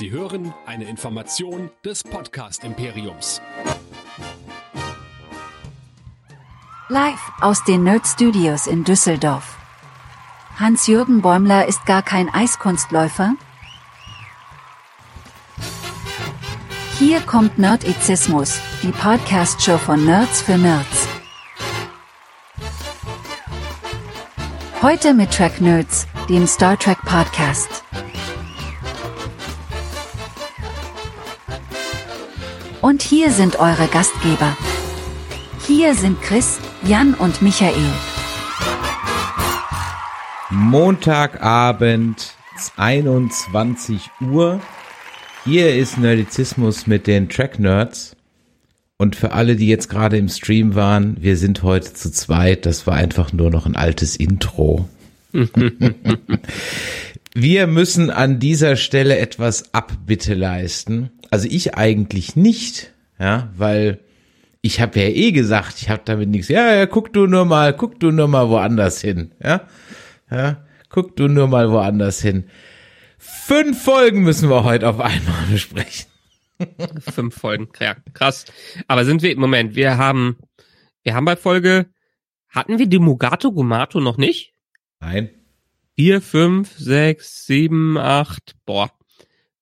Sie hören eine Information des Podcast Imperiums. Live aus den Nerd Studios in Düsseldorf. Hans-Jürgen Bäumler ist gar kein Eiskunstläufer. Hier kommt Nerdizismus, die Podcast-Show von Nerds für Nerds. Heute mit Track Nerds, dem Star Trek Podcast. Und hier sind eure Gastgeber. Hier sind Chris, Jan und Michael. Montagabend 21 Uhr. Hier ist Nerdizismus mit den Track Nerds. Und für alle, die jetzt gerade im Stream waren, wir sind heute zu zweit. Das war einfach nur noch ein altes Intro. wir müssen an dieser Stelle etwas Abbitte leisten. Also ich eigentlich nicht, ja, weil ich habe ja eh gesagt, ich habe damit nichts. Ja, ja, guck du nur mal, guck du nur mal woanders hin, ja, ja, guck du nur mal woanders hin. Fünf Folgen müssen wir heute auf einmal besprechen. Fünf Folgen, ja, krass. Aber sind wir, Moment, wir haben, wir haben bei Folge, hatten wir die Mugato Gumato noch nicht? Nein. Vier, fünf, sechs, sieben, acht, boah,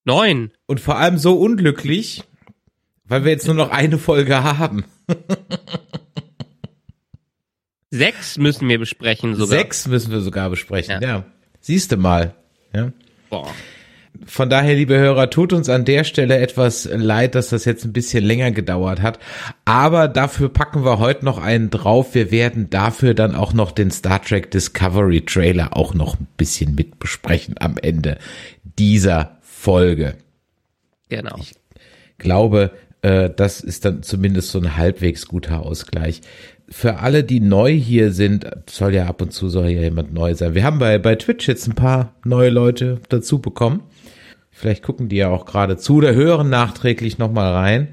neun. Und vor allem so unglücklich, weil wir jetzt nur noch eine Folge haben. Sechs müssen wir besprechen sogar. Sechs müssen wir sogar besprechen, ja. ja. Siehst du mal. Ja. Boah. Von daher, liebe Hörer, tut uns an der Stelle etwas leid, dass das jetzt ein bisschen länger gedauert hat. Aber dafür packen wir heute noch einen drauf. Wir werden dafür dann auch noch den Star Trek Discovery Trailer auch noch ein bisschen mit besprechen am Ende dieser Folge. Genau. Ich glaube, äh, das ist dann zumindest so ein halbwegs guter Ausgleich. Für alle, die neu hier sind, soll ja ab und zu soll ja jemand neu sein. Wir haben bei, bei Twitch jetzt ein paar neue Leute dazu bekommen. Vielleicht gucken die ja auch gerade zu oder hören nachträglich nochmal rein.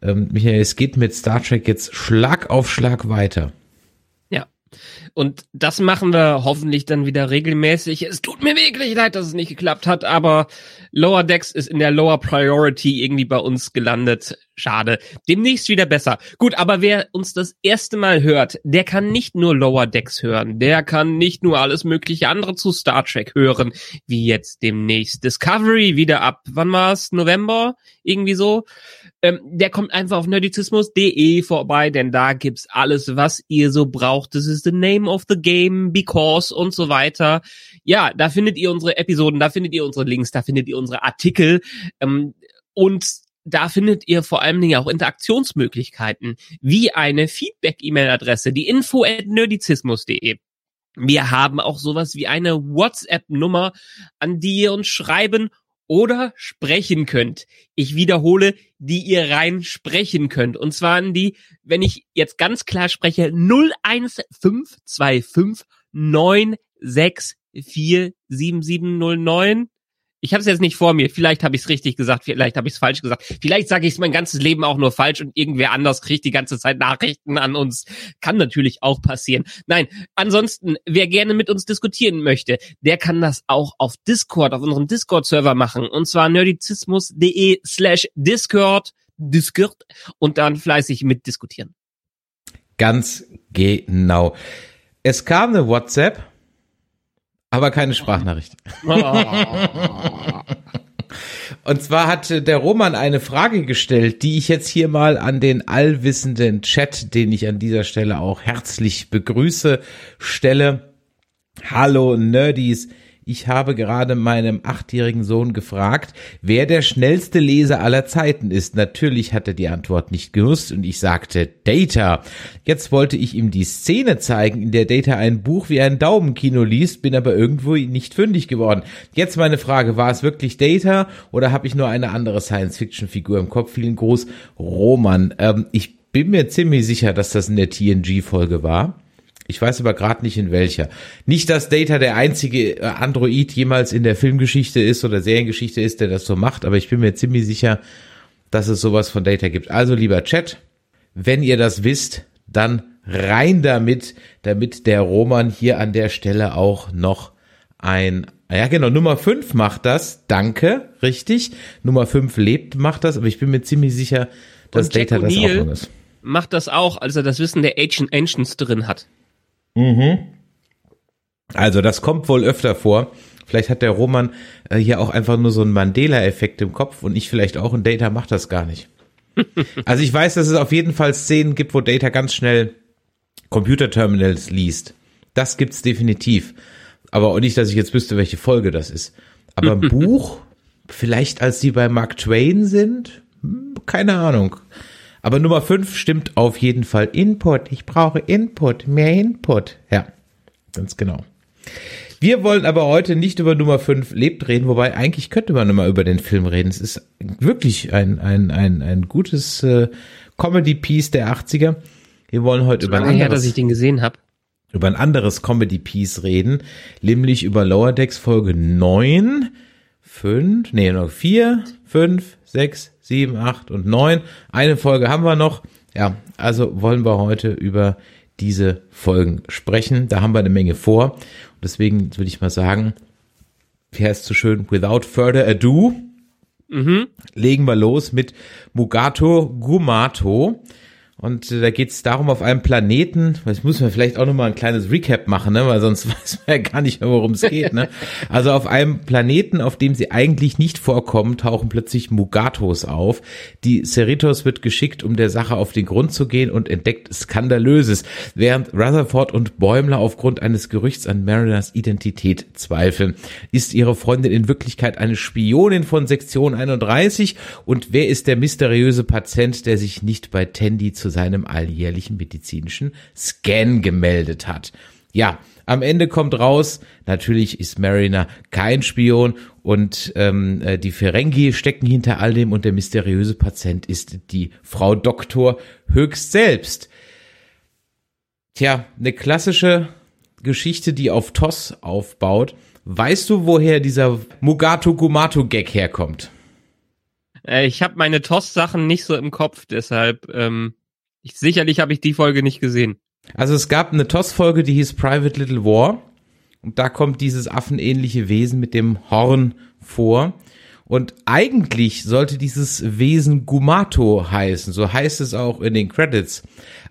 Ähm, Michael, es geht mit Star Trek jetzt Schlag auf Schlag weiter. Ja. Und das machen wir hoffentlich dann wieder regelmäßig. Es tut mir wirklich leid, dass es nicht geklappt hat, aber Lower Decks ist in der Lower Priority irgendwie bei uns gelandet. Schade. Demnächst wieder besser. Gut, aber wer uns das erste Mal hört, der kann nicht nur Lower Decks hören. Der kann nicht nur alles mögliche andere zu Star Trek hören, wie jetzt demnächst Discovery wieder ab. Wann war's? November? Irgendwie so. Ähm, der kommt einfach auf nerdizismus.de vorbei, denn da gibt's alles, was ihr so braucht. Das ist the name of the game, because und so weiter. Ja, da findet ihr unsere Episoden, da findet ihr unsere Links, da findet ihr unsere Artikel ähm, und da findet ihr vor allen Dingen auch Interaktionsmöglichkeiten, wie eine Feedback-E-Mail-Adresse, die info at nerdizismus.de. Wir haben auch sowas wie eine WhatsApp-Nummer, an die ihr uns schreiben oder sprechen könnt. Ich wiederhole, die ihr rein sprechen könnt. Und zwar an die, wenn ich jetzt ganz klar spreche, 01525 9647709. Ich habe es jetzt nicht vor mir. Vielleicht habe ich es richtig gesagt, vielleicht habe ich es falsch gesagt. Vielleicht sage ich es mein ganzes Leben auch nur falsch und irgendwer anders kriegt die ganze Zeit Nachrichten an uns. Kann natürlich auch passieren. Nein, ansonsten, wer gerne mit uns diskutieren möchte, der kann das auch auf Discord, auf unserem Discord-Server machen. Und zwar nerdizismus.de slash Discord, Discord und dann fleißig mitdiskutieren. Ganz genau. Es kam eine WhatsApp aber keine Sprachnachricht. Und zwar hat der Roman eine Frage gestellt, die ich jetzt hier mal an den allwissenden Chat, den ich an dieser Stelle auch herzlich begrüße, stelle. Hallo Nerdies, ich habe gerade meinem achtjährigen Sohn gefragt, wer der schnellste Leser aller Zeiten ist. Natürlich hat er die Antwort nicht gewusst und ich sagte Data. Jetzt wollte ich ihm die Szene zeigen, in der Data ein Buch wie ein Daumenkino liest, bin aber irgendwo nicht fündig geworden. Jetzt meine Frage, war es wirklich Data oder habe ich nur eine andere Science-Fiction-Figur im Kopf? Vielen Gruß, Roman. Ähm, ich bin mir ziemlich sicher, dass das in der TNG-Folge war. Ich weiß aber gerade nicht in welcher. Nicht, dass Data der einzige äh, Android jemals in der Filmgeschichte ist oder Seriengeschichte ist, der das so macht, aber ich bin mir ziemlich sicher, dass es sowas von Data gibt. Also lieber Chat, wenn ihr das wisst, dann rein damit, damit der Roman hier an der Stelle auch noch ein Ah ja, genau, Nummer 5 macht das, danke, richtig. Nummer 5 lebt, macht das, aber ich bin mir ziemlich sicher, dass Data das auch noch ist. Macht das auch, als er das Wissen der Ancient Ancients drin hat. Also das kommt wohl öfter vor. Vielleicht hat der Roman äh, hier auch einfach nur so einen Mandela-Effekt im Kopf und ich vielleicht auch und Data macht das gar nicht. also ich weiß, dass es auf jeden Fall Szenen gibt, wo Data ganz schnell Computerterminals liest. Das gibt's definitiv. Aber auch nicht, dass ich jetzt wüsste, welche Folge das ist. Aber ein Buch, vielleicht als die bei Mark Twain sind, Hm, keine Ahnung. Aber Nummer 5 stimmt auf jeden Fall. Input. Ich brauche Input. Mehr Input. Ja, ganz genau. Wir wollen aber heute nicht über Nummer 5 lebt reden, wobei eigentlich könnte man immer über den Film reden. Es ist wirklich ein, ein, ein, ein gutes äh, Comedy-Piece der 80er. Wir wollen heute über ein, Lange her, dass anderes, ich den gesehen habe. über ein anderes Comedy-Piece reden, nämlich über Lower Decks Folge 9, 5, nee, noch 4, 5, 6, 7, 8 und 9. Eine Folge haben wir noch. Ja, also wollen wir heute über diese Folgen sprechen. Da haben wir eine Menge vor. Und deswegen würde ich mal sagen, wie heißt es so schön, without further ado, legen wir los mit Mugato Gumato. Und äh, da geht es darum, auf einem Planeten, das muss man vielleicht auch nochmal ein kleines Recap machen, ne? weil sonst weiß man ja gar nicht mehr, worum es geht. Ne? Also auf einem Planeten, auf dem sie eigentlich nicht vorkommen, tauchen plötzlich Mugatos auf. Die Cerritos wird geschickt, um der Sache auf den Grund zu gehen und entdeckt Skandalöses, während Rutherford und Bäumler aufgrund eines Gerüchts an Mariners Identität zweifeln. Ist ihre Freundin in Wirklichkeit eine Spionin von Sektion 31? Und wer ist der mysteriöse Patient, der sich nicht bei Tandy zu seinem alljährlichen medizinischen Scan gemeldet hat? Ja, am Ende kommt raus, natürlich ist Mariner kein Spion und ähm, äh, die Ferengi stecken hinter all dem und der mysteriöse Patient ist die Frau Doktor höchst selbst. Tja, eine klassische Geschichte, die auf TOS aufbaut. Weißt du, woher dieser Mugato Gumato Gag herkommt? Äh, ich habe meine TOS-Sachen nicht so im Kopf, deshalb ähm, ich, sicherlich habe ich die Folge nicht gesehen. Also es gab eine TOS-Folge, die hieß Private Little War. Und da kommt dieses affenähnliche Wesen mit dem Horn vor. Und eigentlich sollte dieses Wesen Gumato heißen. So heißt es auch in den Credits.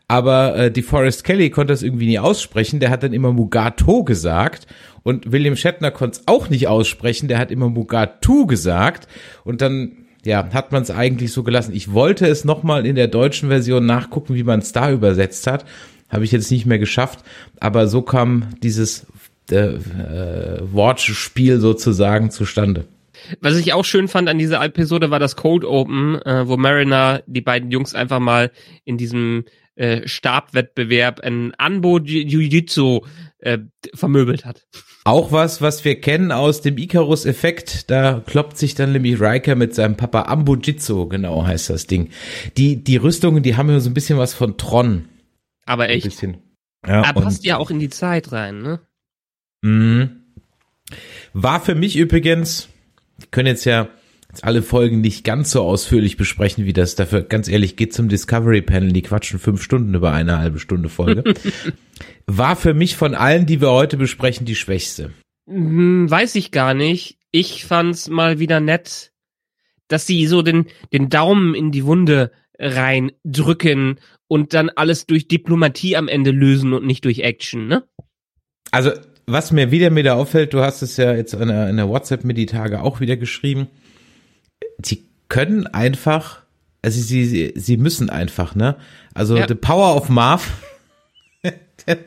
Aber äh, die Forrest Kelly konnte das irgendwie nie aussprechen. Der hat dann immer Mugato gesagt. Und William Shatner konnte es auch nicht aussprechen. Der hat immer Mugatu gesagt. Und dann ja, hat man es eigentlich so gelassen. Ich wollte es nochmal in der deutschen Version nachgucken, wie man es da übersetzt hat. Habe ich jetzt nicht mehr geschafft. Aber so kam dieses äh, äh, Wortspiel sozusagen zustande. Was ich auch schön fand an dieser Episode war das Cold Open, äh, wo Mariner die beiden Jungs einfach mal in diesem äh, Stabwettbewerb ein Anbo Jiu-Jitsu äh, vermöbelt hat. Auch was, was wir kennen aus dem Icarus-Effekt, da kloppt sich dann nämlich Riker mit seinem Papa Ambujitsu, genau heißt das Ding. Die, die Rüstungen, die haben ja so ein bisschen was von Tron. Aber Ein echt. bisschen. Ja, Er passt ja auch in die Zeit rein, ne? Mhm. War für mich übrigens, können jetzt ja jetzt alle Folgen nicht ganz so ausführlich besprechen, wie das dafür, ganz ehrlich, geht zum Discovery Panel, die quatschen fünf Stunden über eine halbe Stunde Folge. War für mich von allen, die wir heute besprechen, die schwächste. Hm, weiß ich gar nicht. Ich fand's mal wieder nett, dass sie so den, den Daumen in die Wunde reindrücken und dann alles durch Diplomatie am Ende lösen und nicht durch Action, ne? Also, was mir wieder mir da auffällt, du hast es ja jetzt in der, in der WhatsApp mir die Tage auch wieder geschrieben, sie können einfach, also sie, sie, sie müssen einfach, ne? Also, Ja. the power of Marv, der,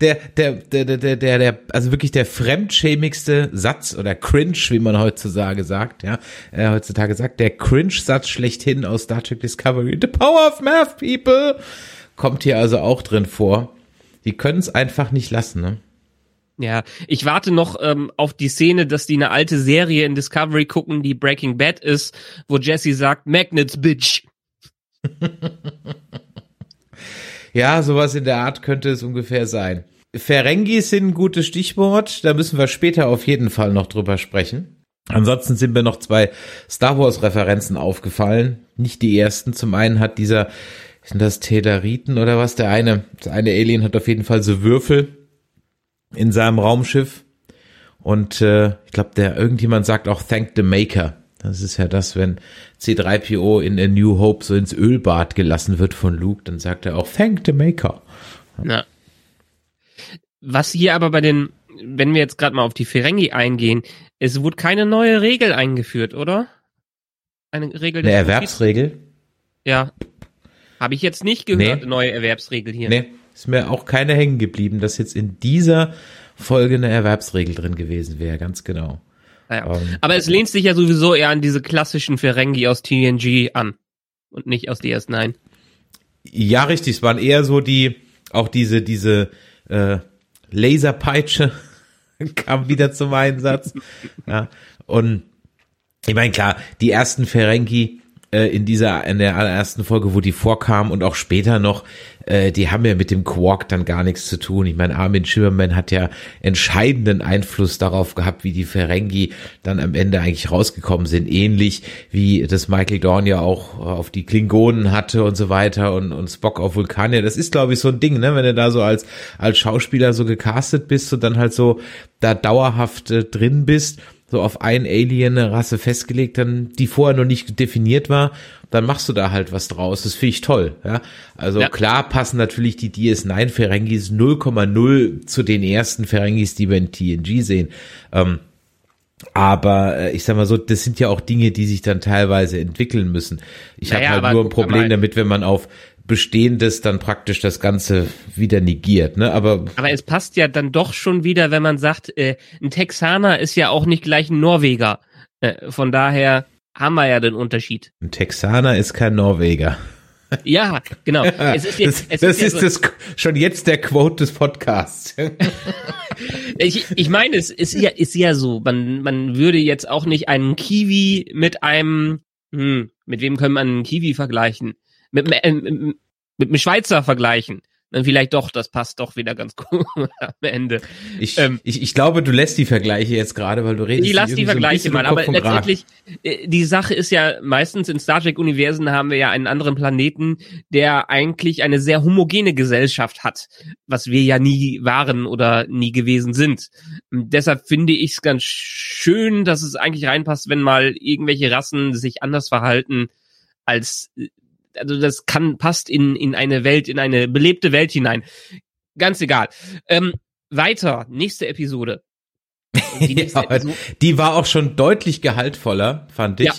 der, der, der, der, der, der, also wirklich der fremdschämigste Satz oder Cringe, wie man heutzutage sagt, ja, äh, heutzutage sagt, der Cringe-Satz schlechthin aus Star Trek Discovery, the power of Math, people, kommt hier also auch drin vor. Die können es einfach nicht lassen, ne? Ja, ich warte noch ähm, auf die Szene, dass die eine alte Serie in Discovery gucken, die Breaking Bad ist, wo Jesse sagt, Magnets, Bitch. Ja, sowas in der Art könnte es ungefähr sein. Ferengis sind ein gutes Stichwort, da müssen wir später auf jeden Fall noch drüber sprechen. Ansonsten sind mir noch zwei Star Wars Referenzen aufgefallen. Nicht die ersten. Zum einen hat dieser, sind das Teleriten oder was? Der eine, der eine Alien hat auf jeden Fall so Würfel in seinem Raumschiff. Und äh, ich glaube, der irgendjemand sagt auch Thank the Maker. Das ist ja das, wenn C3PO in A New Hope so ins Ölbad gelassen wird von Luke, dann sagt er auch Thank the Maker. Ja. Was hier aber bei den, wenn wir jetzt gerade mal auf die Ferengi eingehen, es wurde keine neue Regel eingeführt, oder? Eine Regel Eine Erwerbsregel? Ja. Habe ich jetzt nicht gehört, Nee. neue Erwerbsregel hier. Nee, ist mir auch keine hängen geblieben, dass jetzt in dieser Folge eine Erwerbsregel drin gewesen wäre, ganz genau. Naja. Ähm, Aber es lehnt sich ja sowieso eher an diese klassischen Ferengi aus TNG an. Und nicht aus DS9. Ja, richtig, es waren eher so die, auch diese, diese äh, Laserpeitsche kam wieder zum Einsatz. ja, und ich meine, klar, die ersten Ferengi äh, in dieser, in der allerersten Folge, wo die vorkamen und auch später noch, äh, die haben ja mit dem Quark dann gar nichts zu tun. Ich meine, Armin Schimmermann hat ja entscheidenden Einfluss darauf gehabt, wie die Ferengi dann am Ende eigentlich rausgekommen sind. Ähnlich wie das Michael Dorn ja auch auf die Klingonen hatte und so weiter und, und Spock auf Vulkanier. Das ist, glaube ich, so ein Ding, ne? wenn du da so als, als Schauspieler so gecastet bist und dann halt so da dauerhaft äh, drin bist so auf ein Alien-Rasse festgelegt, dann die vorher noch nicht definiert war, dann machst du da halt was draus. Das finde ich toll. Ja? Also Ja. klar passen natürlich die DS9 Ferengis 0,0 zu den ersten Ferengis, die wir in TNG sehen. Ähm, aber äh, ich sag mal so, das sind ja auch Dinge, die sich dann teilweise entwickeln müssen. Ich Naja, habe halt nur ein Problem damit, wenn man auf Bestehendes dann praktisch das Ganze wieder negiert. Ne? Aber Aber es passt ja dann doch schon wieder, wenn man sagt, äh, ein Texaner ist ja auch nicht gleich ein Norweger. Äh, von daher haben wir ja den Unterschied. ein Texaner ist kein Norweger. Ja, genau. Es ist, ja, das das ja ist so, das schon jetzt der Quote des Podcasts. Ich, ich meine, es ist ja, ist ja so. Man, man würde jetzt auch nicht einen Kiwi mit einem, hm, mit wem können man einen Kiwi vergleichen? Mit, äh, mit, mit einem Schweizer vergleichen. Dann vielleicht doch, das passt doch wieder ganz gut am Ende. Ich, Ähm, ich, ich glaube, du lässt die Vergleiche jetzt gerade, weil du redest. Ich lasse die so Vergleiche bisschen mal, aber letztendlich, äh, die Sache ist ja, meistens in Star Trek-Universen haben wir ja einen anderen Planeten, der eigentlich eine sehr homogene Gesellschaft hat, was wir ja nie waren oder nie gewesen sind. Und deshalb finde ich es ganz schön, dass es eigentlich reinpasst, wenn mal irgendwelche Rassen sich anders verhalten als also das kann passt in in eine Welt in eine belebte Welt hinein ganz egal ähm, weiter nächste Episode die nächste Ja, Episode- die war auch schon deutlich gehaltvoller, fand ich.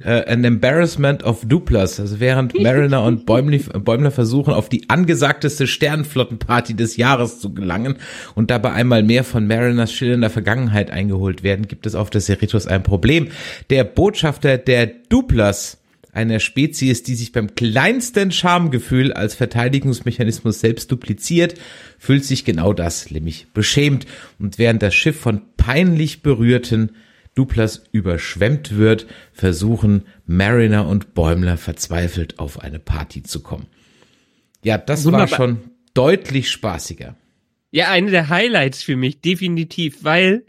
Äh, an Embarrassment of Duplas. Also während Mariner und Bäumli, Bäumler versuchen, auf die angesagteste Sternenflottenparty des Jahres zu gelangen und dabei einmal mehr von Mariners schillernder Vergangenheit eingeholt werden, gibt es auf der Cerritos ein Problem. Der Botschafter der Duplas einer Spezies, die sich beim kleinsten Schamgefühl als Verteidigungsmechanismus selbst dupliziert, fühlt sich genau das, nämlich beschämt. Und während das Schiff von peinlich berührten Duplas überschwemmt wird, versuchen Mariner und Bäumler verzweifelt auf eine Party zu kommen. Ja, das war Wunderbar. schon deutlich spaßiger. Ja, eine der Highlights für mich, definitiv, weil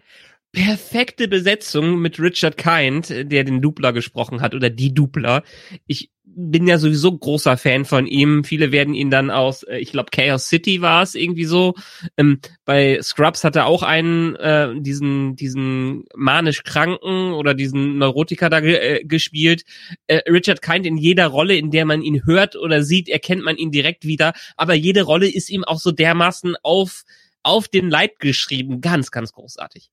perfekte Besetzung mit Richard Kind, der den Dupler gesprochen hat, oder die Dupler. Ich bin ja sowieso großer Fan von ihm. Viele werden ihn dann aus, äh, ich glaube, Chaos City war es irgendwie so. Ähm, bei Scrubs hat er auch einen, äh, diesen, diesen manisch Kranken oder diesen Neurotiker da ge äh, gespielt. Äh, Richard Kind in jeder Rolle, in der man ihn hört oder sieht, erkennt man ihn direkt wieder. Aber jede Rolle ist ihm auch so dermaßen auf, auf den Leib geschrieben. Ganz, ganz großartig.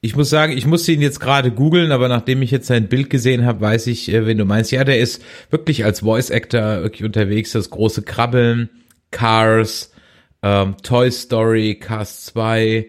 Ich muss sagen, ich musste ihn jetzt gerade googeln, aber nachdem ich jetzt sein Bild gesehen habe, weiß ich, äh, wenn du meinst, ja, der ist wirklich als Voice Actor wirklich unterwegs, das große Krabbeln, Cars, ähm, Toy Story, Cars 2.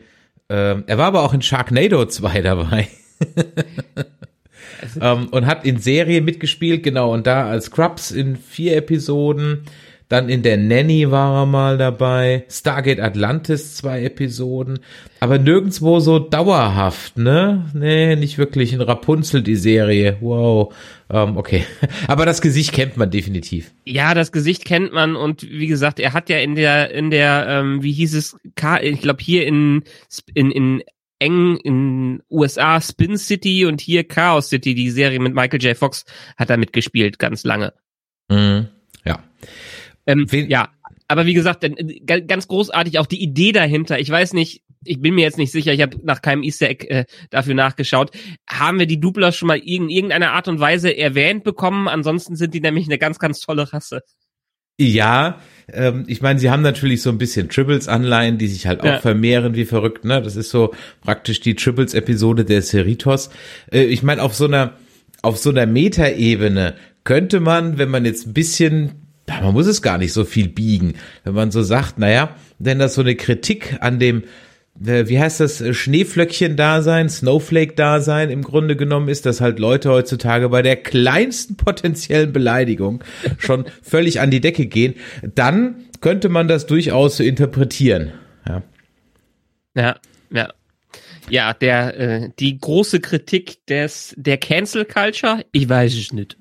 Ähm, er war aber auch in Sharknado 2 dabei. ähm, und hat in Serie mitgespielt, genau, und da als Scrubs in vier Episoden. Dann in der Nanny war er mal dabei. Stargate Atlantis zwei Episoden. Aber nirgendwo so dauerhaft, ne? Nee, nicht wirklich. In Rapunzel die Serie. Wow. Ähm, okay. Aber das Gesicht kennt man definitiv. Ja, das Gesicht kennt man und wie gesagt, er hat ja in der, in der, ähm, wie hieß es, ich glaube hier in, in, in eng in USA Spin City und hier Chaos City, die Serie mit Michael J. Fox, hat er mitgespielt, ganz lange. Mhm. Ja. Ähm, Wen- ja, aber wie gesagt, äh, ganz großartig auch die Idee dahinter. Ich weiß nicht, ich bin mir jetzt nicht sicher, ich habe nach keinem Easter Egg äh, dafür nachgeschaut. Haben wir die Dupler schon mal in irgendeiner Art und Weise erwähnt bekommen? Ansonsten sind die nämlich eine ganz, ganz tolle Rasse. Ja, ähm, ich meine, sie haben natürlich so ein bisschen Tribbles-Anleihen, die sich halt auch ja. vermehren wie verrückt. Ne? Das ist so praktisch die Tribbles-Episode der Cerritos. Äh, ich meine, auf so einer auf so einer Metaebene könnte man, wenn man jetzt ein bisschen man muss es gar nicht so viel biegen, wenn man so sagt, naja, denn das so eine Kritik an dem äh, wie heißt das, Schneeflöckchen-Dasein, Snowflake-Dasein im Grunde genommen ist, dass halt Leute heutzutage bei der kleinsten potenziellen Beleidigung schon völlig an die Decke gehen, dann könnte man das durchaus so interpretieren. Ja, ja. ja. Ja, der, äh, die große Kritik des, der Cancel Culture, ich weiß es nicht.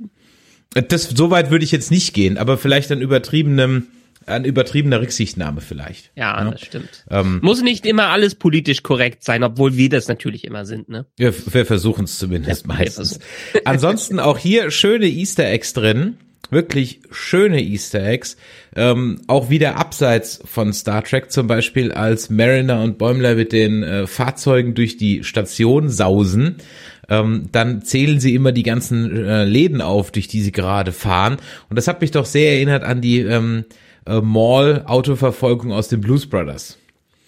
Das, so weit würde ich jetzt nicht gehen, aber vielleicht an übertriebenem, an übertriebener Rücksichtnahme vielleicht. Ja, ja. das stimmt. Ähm, Muss nicht immer alles politisch korrekt sein, obwohl wir das natürlich immer sind, ne? Wir, wir versuchen es zumindest ja, meistens. Ansonsten auch hier schöne Easter Eggs drin. Wirklich schöne Easter Eggs. Ähm, auch wieder abseits von Star Trek zum Beispiel, als Mariner und Bäumler mit den äh, Fahrzeugen durch die Station sausen. Ähm, dann zählen sie immer die ganzen äh, Läden auf, durch die sie gerade fahren. Und das hat mich doch sehr erinnert an die ähm, äh, Mall-Autoverfolgung aus den Blues Brothers.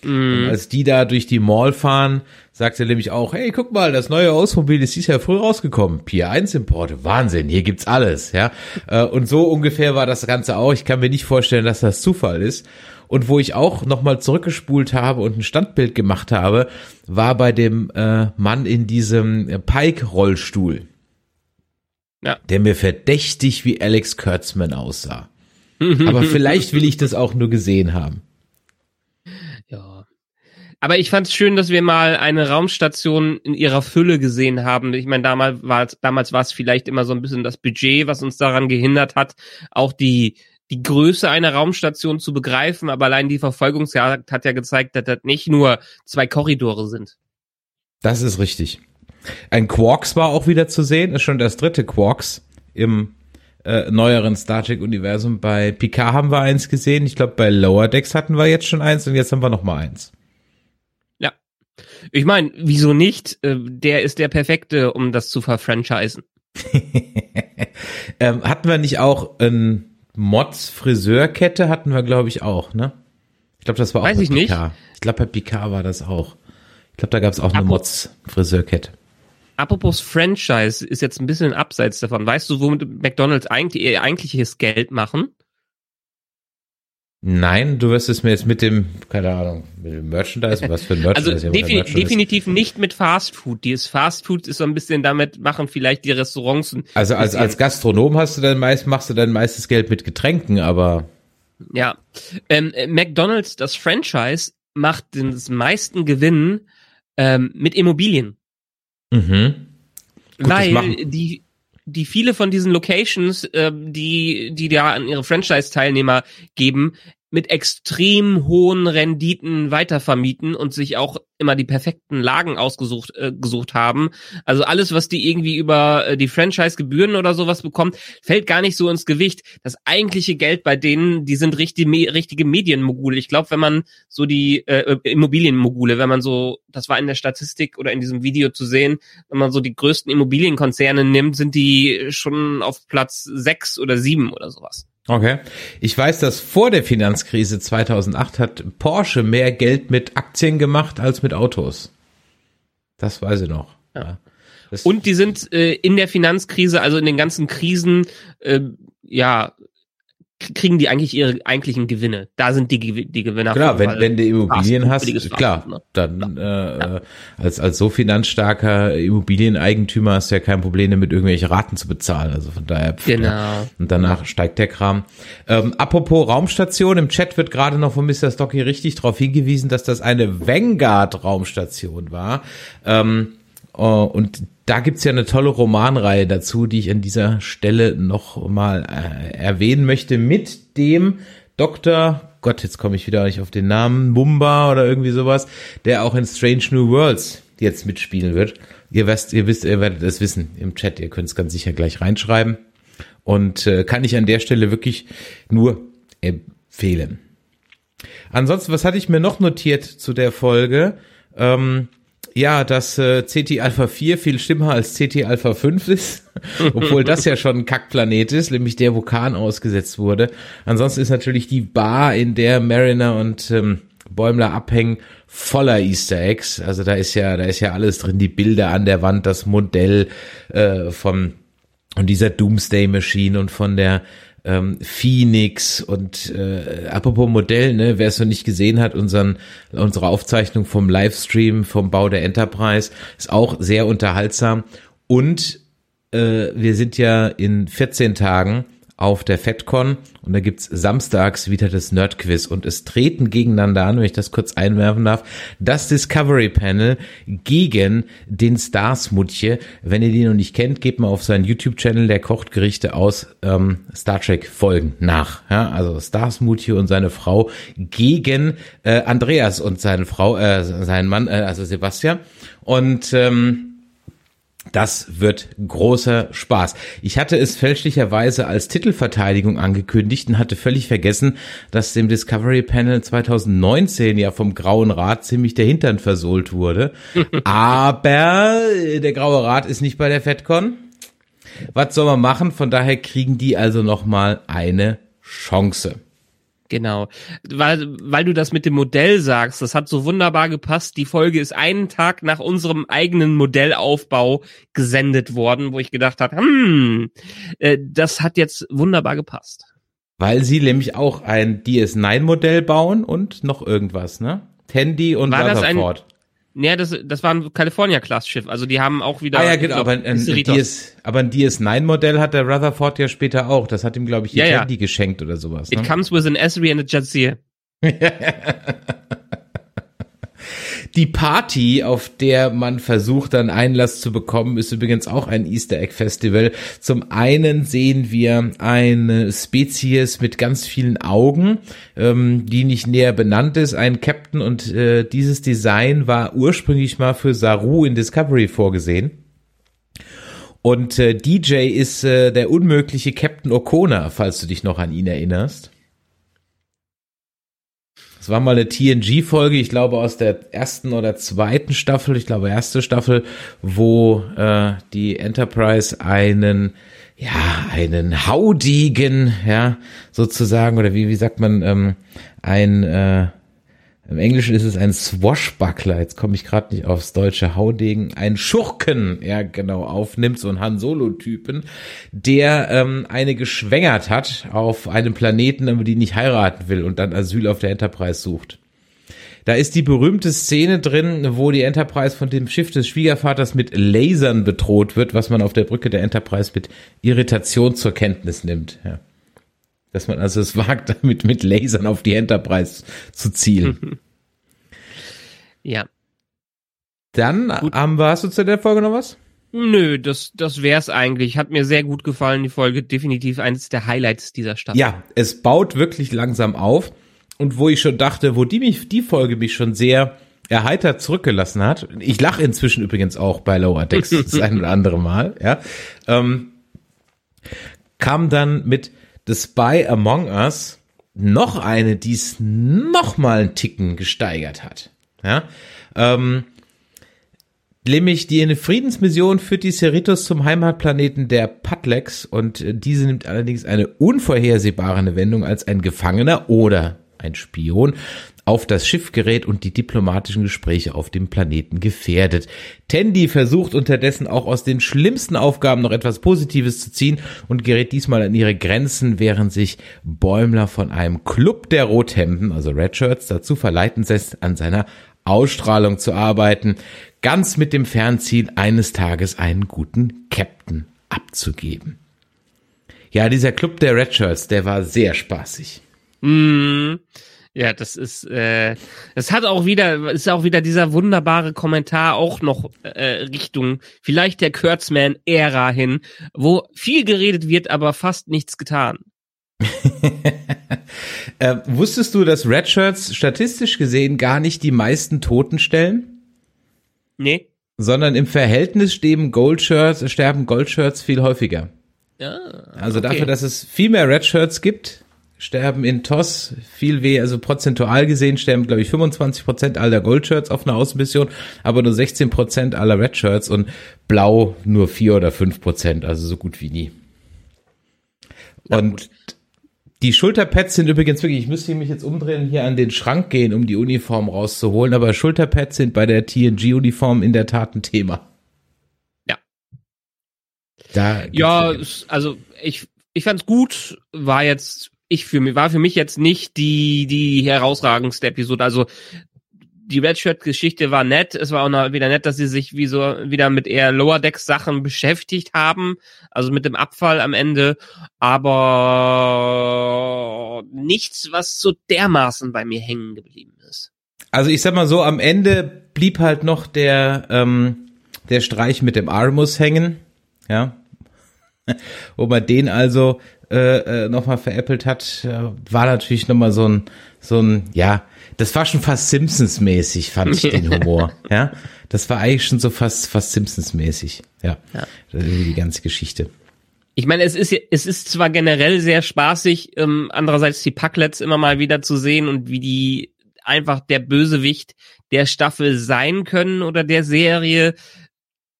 Mm. als die da durch die Mall fahren, sagt er nämlich auch, hey, guck mal, das neue Ausmobil ist dieses Jahr früh rausgekommen. Pier 1 Importe, Wahnsinn, hier gibt's alles, ja. Äh, und so ungefähr war das Ganze auch. Ich kann mir nicht vorstellen, dass das Zufall ist. Und wo ich auch nochmal zurückgespult habe und ein Standbild gemacht habe, war bei dem äh, Mann in diesem Pike-Rollstuhl. Ja. Der mir verdächtig wie Alex Kurtzman aussah. Aber vielleicht will ich das auch nur gesehen haben. Aber ich fand es schön, dass wir mal eine Raumstation in ihrer Fülle gesehen haben. Ich meine, damals war es, damals war vielleicht immer so ein bisschen das Budget, was uns daran gehindert hat, auch die die Größe einer Raumstation zu begreifen, aber allein die Verfolgungsjagd hat ja gezeigt, dass das nicht nur zwei Korridore sind. Das ist richtig. Ein Quarks war auch wieder zu sehen, ist schon das dritte Quarks im äh, neueren Star Trek Universum. Bei Picard haben wir eins gesehen. Ich glaube, bei Lower Decks hatten wir jetzt schon eins und jetzt haben wir noch mal eins. Ich meine, wieso nicht? Äh, der ist der perfekte, um das zu verfranchisen. ähm, hatten wir nicht auch ein Mods Friseurkette hatten wir glaube ich auch, ne? Ich glaube, das war auch Weiß bei ich Picard. Nicht. Ich glaube, bei Picard war das auch. Ich glaube, da gab es auch eine Mods Friseurkette. Apropos Franchise ist jetzt ein bisschen abseits davon. Weißt du, womit McDonald's eigentlich ihr eigentliches Geld machen? Nein, du wirst es mir jetzt mit dem, keine Ahnung, mit dem Merchandise, was für ein Merchandise? Also defi Merchandise? definitiv nicht mit Fast Food. Dieses Fast Food ist so ein bisschen damit machen vielleicht die Restaurants. Also als, als Gastronom hast du dann meist, machst du dann meistes Geld mit Getränken, aber. Ja. Ähm, McDonald's, das Franchise, macht den meisten Gewinn ähm, mit Immobilien. Mhm. Gut, Weil die, die viele von diesen Locations, äh, die, die da an ihre Franchise-Teilnehmer geben, mit extrem hohen Renditen weitervermieten und sich auch immer die perfekten Lagen ausgesucht äh, gesucht haben. Also alles, was die irgendwie über äh, die Franchise-Gebühren oder sowas bekommt, fällt gar nicht so ins Gewicht. Das eigentliche Geld bei denen, die sind richtig, richtige Medienmogule. Ich glaube, wenn man so die äh, äh, Immobilienmogule, wenn man so, das war in der Statistik oder in diesem Video zu sehen, wenn man so die größten Immobilienkonzerne nimmt, sind die schon auf Platz sechs oder sieben oder sowas. Okay. Ich weiß, dass vor der Finanzkrise 2008 hat Porsche mehr Geld mit Aktien gemacht als mit Autos. Das weiß ich noch. Ja. Und die sind äh, in der Finanzkrise, also in den ganzen Krisen, äh, ja, kriegen die eigentlich ihre eigentlichen Gewinne. Da sind die, die Gewinner. Klar, wenn, wenn du Immobilien hast, klar, ne? dann äh, ja. als, als so finanzstarker Immobilieneigentümer hast du ja kein Problem damit, irgendwelche Raten zu bezahlen. Also von daher. Genau. Ja. Und danach steigt der Kram. Ähm, apropos Raumstation, im Chat wird gerade noch von Mr. Stocky richtig darauf hingewiesen, dass das eine Vanguard-Raumstation war. Ähm, und da gibt's ja eine tolle Romanreihe dazu, die ich an dieser Stelle noch mal äh, erwähnen möchte, mit dem Dr. Gott, jetzt komme ich wieder nicht auf den Namen, Mumba oder irgendwie sowas, der auch in Strange New Worlds jetzt mitspielen wird. Ihr wisst, ihr wisst, ihr werdet es wissen im Chat, ihr könnt es ganz sicher gleich reinschreiben. Und äh, kann ich an der Stelle wirklich nur empfehlen. Ansonsten, was hatte ich mir noch notiert zu der Folge? Ähm, ja, dass äh, CT Alpha 4 viel schlimmer als CT Alpha 5 ist, obwohl das ja schon ein Kackplanet ist, nämlich der Vulkan ausgesetzt wurde. Ansonsten ist natürlich die Bar, in der Mariner und ähm, Bäumler abhängen, voller Easter Eggs. Also da ist ja, da ist ja alles drin, die Bilder an der Wand, das Modell äh, von, von dieser Doomsday Machine und von der ähm, Phoenix und äh, apropos Modell, ne, wer es noch nicht gesehen hat, unseren, unsere Aufzeichnung vom Livestream vom Bau der Enterprise ist auch sehr unterhaltsam. Und äh, wir sind ja in 14 Tagen auf der FedCon und da gibt's samstags wieder das Nerdquiz und es treten gegeneinander an, wenn ich das kurz einwerfen darf, das Discovery Panel gegen den Stars Mutje. Wenn ihr die noch nicht kennt, gebt mal auf seinen YouTube-Channel, der kocht Gerichte aus ähm, Star Trek Folgen nach. Ja, also Stars Mutje und seine Frau gegen äh, Andreas und seine Frau, äh, seinen Mann, äh, also Sebastian. Und ähm, das wird großer Spaß. Ich hatte es fälschlicherweise als Titelverteidigung angekündigt und hatte völlig vergessen, dass dem Discovery Panel 2019 ja vom Grauen Rat ziemlich der Hintern versohlt wurde. Aber der Graue Rat ist nicht bei der FedCon. Was soll man machen? Von daher kriegen die also nochmal eine Chance. Genau, weil, weil du das mit dem Modell sagst, das hat so wunderbar gepasst. Die Folge ist einen Tag nach unserem eigenen Modellaufbau gesendet worden, wo ich gedacht habe, hm, äh, das hat jetzt wunderbar gepasst. Weil sie nämlich auch ein DS9-Modell bauen und noch irgendwas, ne? Tandy und War das Rutherford. Ja, das, das war ein California-Class-Schiff. Also die haben auch wieder. Ah ja, genau, glaub, aber ein. DS, aber ein DS9-Modell hat der Rutherford ja später auch. Das hat ihm, glaube ich, die Ja, ja. Geschenkt oder sowas. It Ne? comes with an Esri and a Jadzir. Die Party, auf der man versucht, dann Einlass zu bekommen, ist übrigens auch ein Easter Egg Festival. Zum einen sehen wir eine Spezies mit ganz vielen Augen, ähm, die nicht näher benannt ist, ein Captain und äh, dieses Design war ursprünglich mal für Saru in Discovery vorgesehen. Und äh, DJ ist äh, der unmögliche Captain O'Connor, falls du dich noch an ihn erinnerst. Es war mal eine TNG-Folge, ich glaube aus der ersten oder zweiten Staffel, ich glaube erste Staffel, wo äh, die Enterprise einen, ja, einen haudigen, ja, sozusagen, oder wie, wie sagt man, ähm, ein, äh, im Englischen ist es ein Swashbuckler, jetzt komme ich gerade nicht aufs deutsche Haudegen, ein Schurken, ja genau, aufnimmt, so ein Han Solo-Typen, der ähm, eine geschwängert hat auf einem Planeten, aber die nicht heiraten will und dann Asyl auf der Enterprise sucht. Da ist die berühmte Szene drin, wo die Enterprise von dem Schiff des Schwiegervaters mit Lasern bedroht wird, was man auf der Brücke der Enterprise mit Irritation zur Kenntnis nimmt. Ja. Dass man also es wagt, damit mit Lasern auf die Enterprise zu zielen. Ja. Dann haben wir, hast du zu der Folge noch was? Nö, das, das wär's eigentlich. Hat mir sehr gut gefallen, die Folge. Definitiv eines der Highlights dieser Staffel. Ja, es baut wirklich langsam auf. Und wo ich schon dachte, wo die mich, die Folge mich schon sehr erheitert zurückgelassen hat. Ich lache inzwischen übrigens auch bei Lower Decks das ein oder andere Mal, ja. Ähm, kam dann mit The Spy Among Us noch eine, die es noch mal einen Ticken gesteigert hat. Ja, ähm, nämlich die eine Friedensmission führt die Cerritos zum Heimatplaneten der Patlex und diese nimmt allerdings eine unvorhersehbare Wendung als ein Gefangener oder ein Spion auf das Schiff gerät und die diplomatischen Gespräche auf dem Planeten gefährdet. Tandy versucht unterdessen auch aus den schlimmsten Aufgaben noch etwas Positives zu ziehen und gerät diesmal an ihre Grenzen, während sich Bäumler von einem Club der Rothemden, also Redshirts, dazu verleiten lässt, an seiner Ausstrahlung zu arbeiten, ganz mit dem Fernziel, eines Tages einen guten Captain abzugeben. Ja, dieser Club der Redshirts, der war sehr spaßig. Mm, ja, das ist, äh, das hat auch wieder, ist auch wieder dieser wunderbare Kommentar auch noch äh, Richtung vielleicht der Kurtzman-Ära hin, wo viel geredet wird, aber fast nichts getan. äh, wusstest du, dass Redshirts statistisch gesehen gar nicht die meisten Toten stellen? Nee? Sondern im Verhältnis sterben Goldshirts, sterben Goldshirts viel häufiger. Ja, Also okay. dafür, dass es viel mehr Redshirts gibt, sterben in TOS viel weh, also prozentual gesehen sterben, glaube ich, 25 Prozent aller Goldshirts auf einer Außenmission, aber nur 16 Prozent aller Redshirts und Blau nur 4 oder 5 Prozent, also so gut wie nie. Und die Schulterpads sind übrigens wirklich, ich müsste mich jetzt umdrehen, hier an den Schrank gehen, um die Uniform rauszuholen, aber Schulterpads sind bei der TNG-Uniform in der Tat ein Thema. Ja. Da ja, also ich, ich fand's gut, war jetzt ich für mich war für mich jetzt nicht die die herausragendste Episode. Also die Redshirt-Geschichte war nett. Es war auch wieder nett, dass sie sich wie so wieder mit eher Lower Decks Sachen beschäftigt haben, also mit dem Abfall am Ende. Aber nichts, was so dermaßen bei mir hängen geblieben ist. Also ich sag mal so, am Ende blieb halt noch der ähm, der Streich mit dem Armus hängen, ja, wo man den also äh, äh, nochmal veräppelt hat, äh, war natürlich nochmal so ein, so ein, ja, das war schon fast Simpsons-mäßig, fand ich den Humor. ja, das war eigentlich schon so fast, fast Simpsons-mäßig. Ja, ja. die ganze Geschichte. Ich meine, es ist es ist zwar generell sehr spaßig, ähm, andererseits die Packlets immer mal wieder zu sehen und wie die einfach der Bösewicht der Staffel sein können oder der Serie,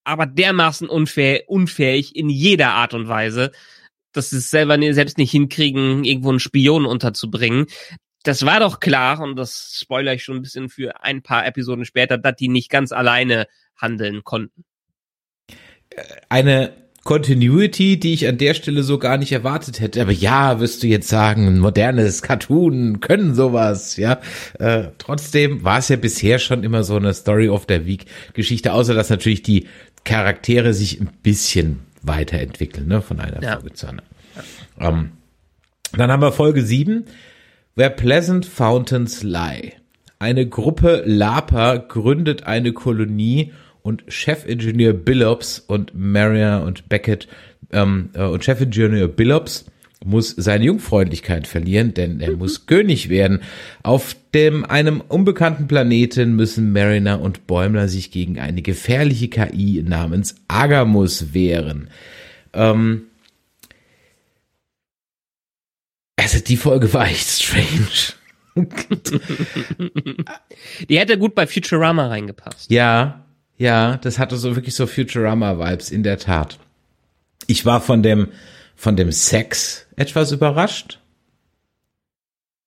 aber dermaßen unfair, unfähig in jeder Art und Weise, dass sie es selber selbst nicht hinkriegen, irgendwo einen Spion unterzubringen. Das war doch klar, und das spoiler ich schon ein bisschen für ein paar Episoden später, dass die nicht ganz alleine handeln konnten. Eine Continuity, die ich an der Stelle so gar nicht erwartet hätte. Aber ja, wirst du jetzt sagen, modernes Cartoon können sowas, ja. Äh, trotzdem war es ja bisher schon immer so eine Story of the Week Geschichte, außer dass natürlich die Charaktere sich ein bisschen weiterentwickeln, ne, von einer ja. Folge zu einer. Ja. Ähm, dann haben wir Folge 7, Where Pleasant Fountains Lie. Eine Gruppe Laper gründet eine Kolonie und Chefingenieur Billups und Maria und Beckett ähm, äh, und Chefingenieur Billups muss seine Jungfräulichkeit verlieren, denn er muss König werden. Auf dem einem unbekannten Planeten müssen Mariner und Bäumler sich gegen eine gefährliche KI namens Agamus wehren. Ähm also die Folge war echt strange. die hätte gut bei Futurama reingepasst. Ja, ja, das hatte so wirklich so Futurama-Vibes, in der Tat. Ich war von dem, von dem Sex etwas überrascht.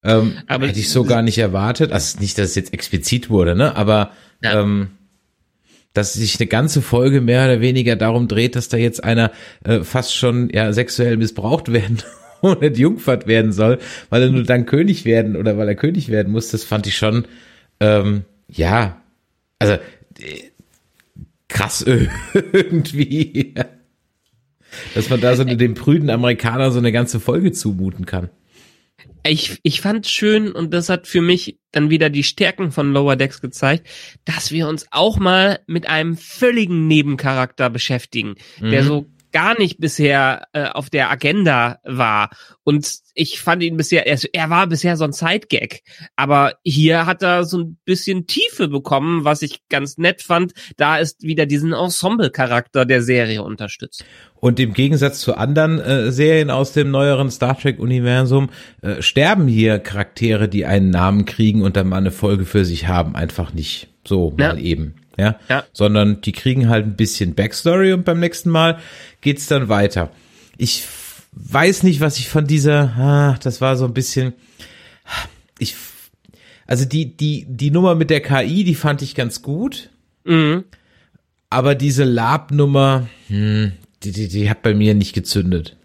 Ähm, aber hätte ich so gar nicht erwartet. Also nicht, dass es jetzt explizit wurde, ne? Aber ja. ähm, dass sich eine ganze Folge mehr oder weniger darum dreht, dass da jetzt einer äh, fast schon ja sexuell missbraucht werden und entjungfert werden soll, weil er nur dann König werden oder weil er König werden muss, das fand ich schon ähm, ja, also äh, krass irgendwie dass man da so dem prüden Amerikaner so eine ganze Folge zumuten kann. Ich, ich fand schön und das hat für mich dann wieder die Stärken von Lower Decks gezeigt, dass wir uns auch mal mit einem völligen Nebencharakter beschäftigen, mhm. der so gar nicht bisher äh, auf der Agenda war. Und ich fand ihn bisher, er, er war bisher so ein Sidegag. Aber hier hat er so ein bisschen Tiefe bekommen, was ich ganz nett fand. Da ist wieder diesen Ensemble-Charakter der Serie unterstützt. Und im Gegensatz zu anderen äh, Serien aus dem neueren Star Trek-Universum äh, sterben hier Charaktere, die einen Namen kriegen und dann mal eine Folge für sich haben, einfach nicht so mal eben ja? ja, sondern die kriegen halt ein bisschen Backstory und beim nächsten Mal geht's dann weiter. Ich weiß nicht, was ich von dieser, ah, das war so ein bisschen, ich, also die, die, die Nummer mit der KI, die fand ich ganz gut. Mhm. Aber diese Lab-Nummer, hm, die, die, die hat bei mir nicht gezündet.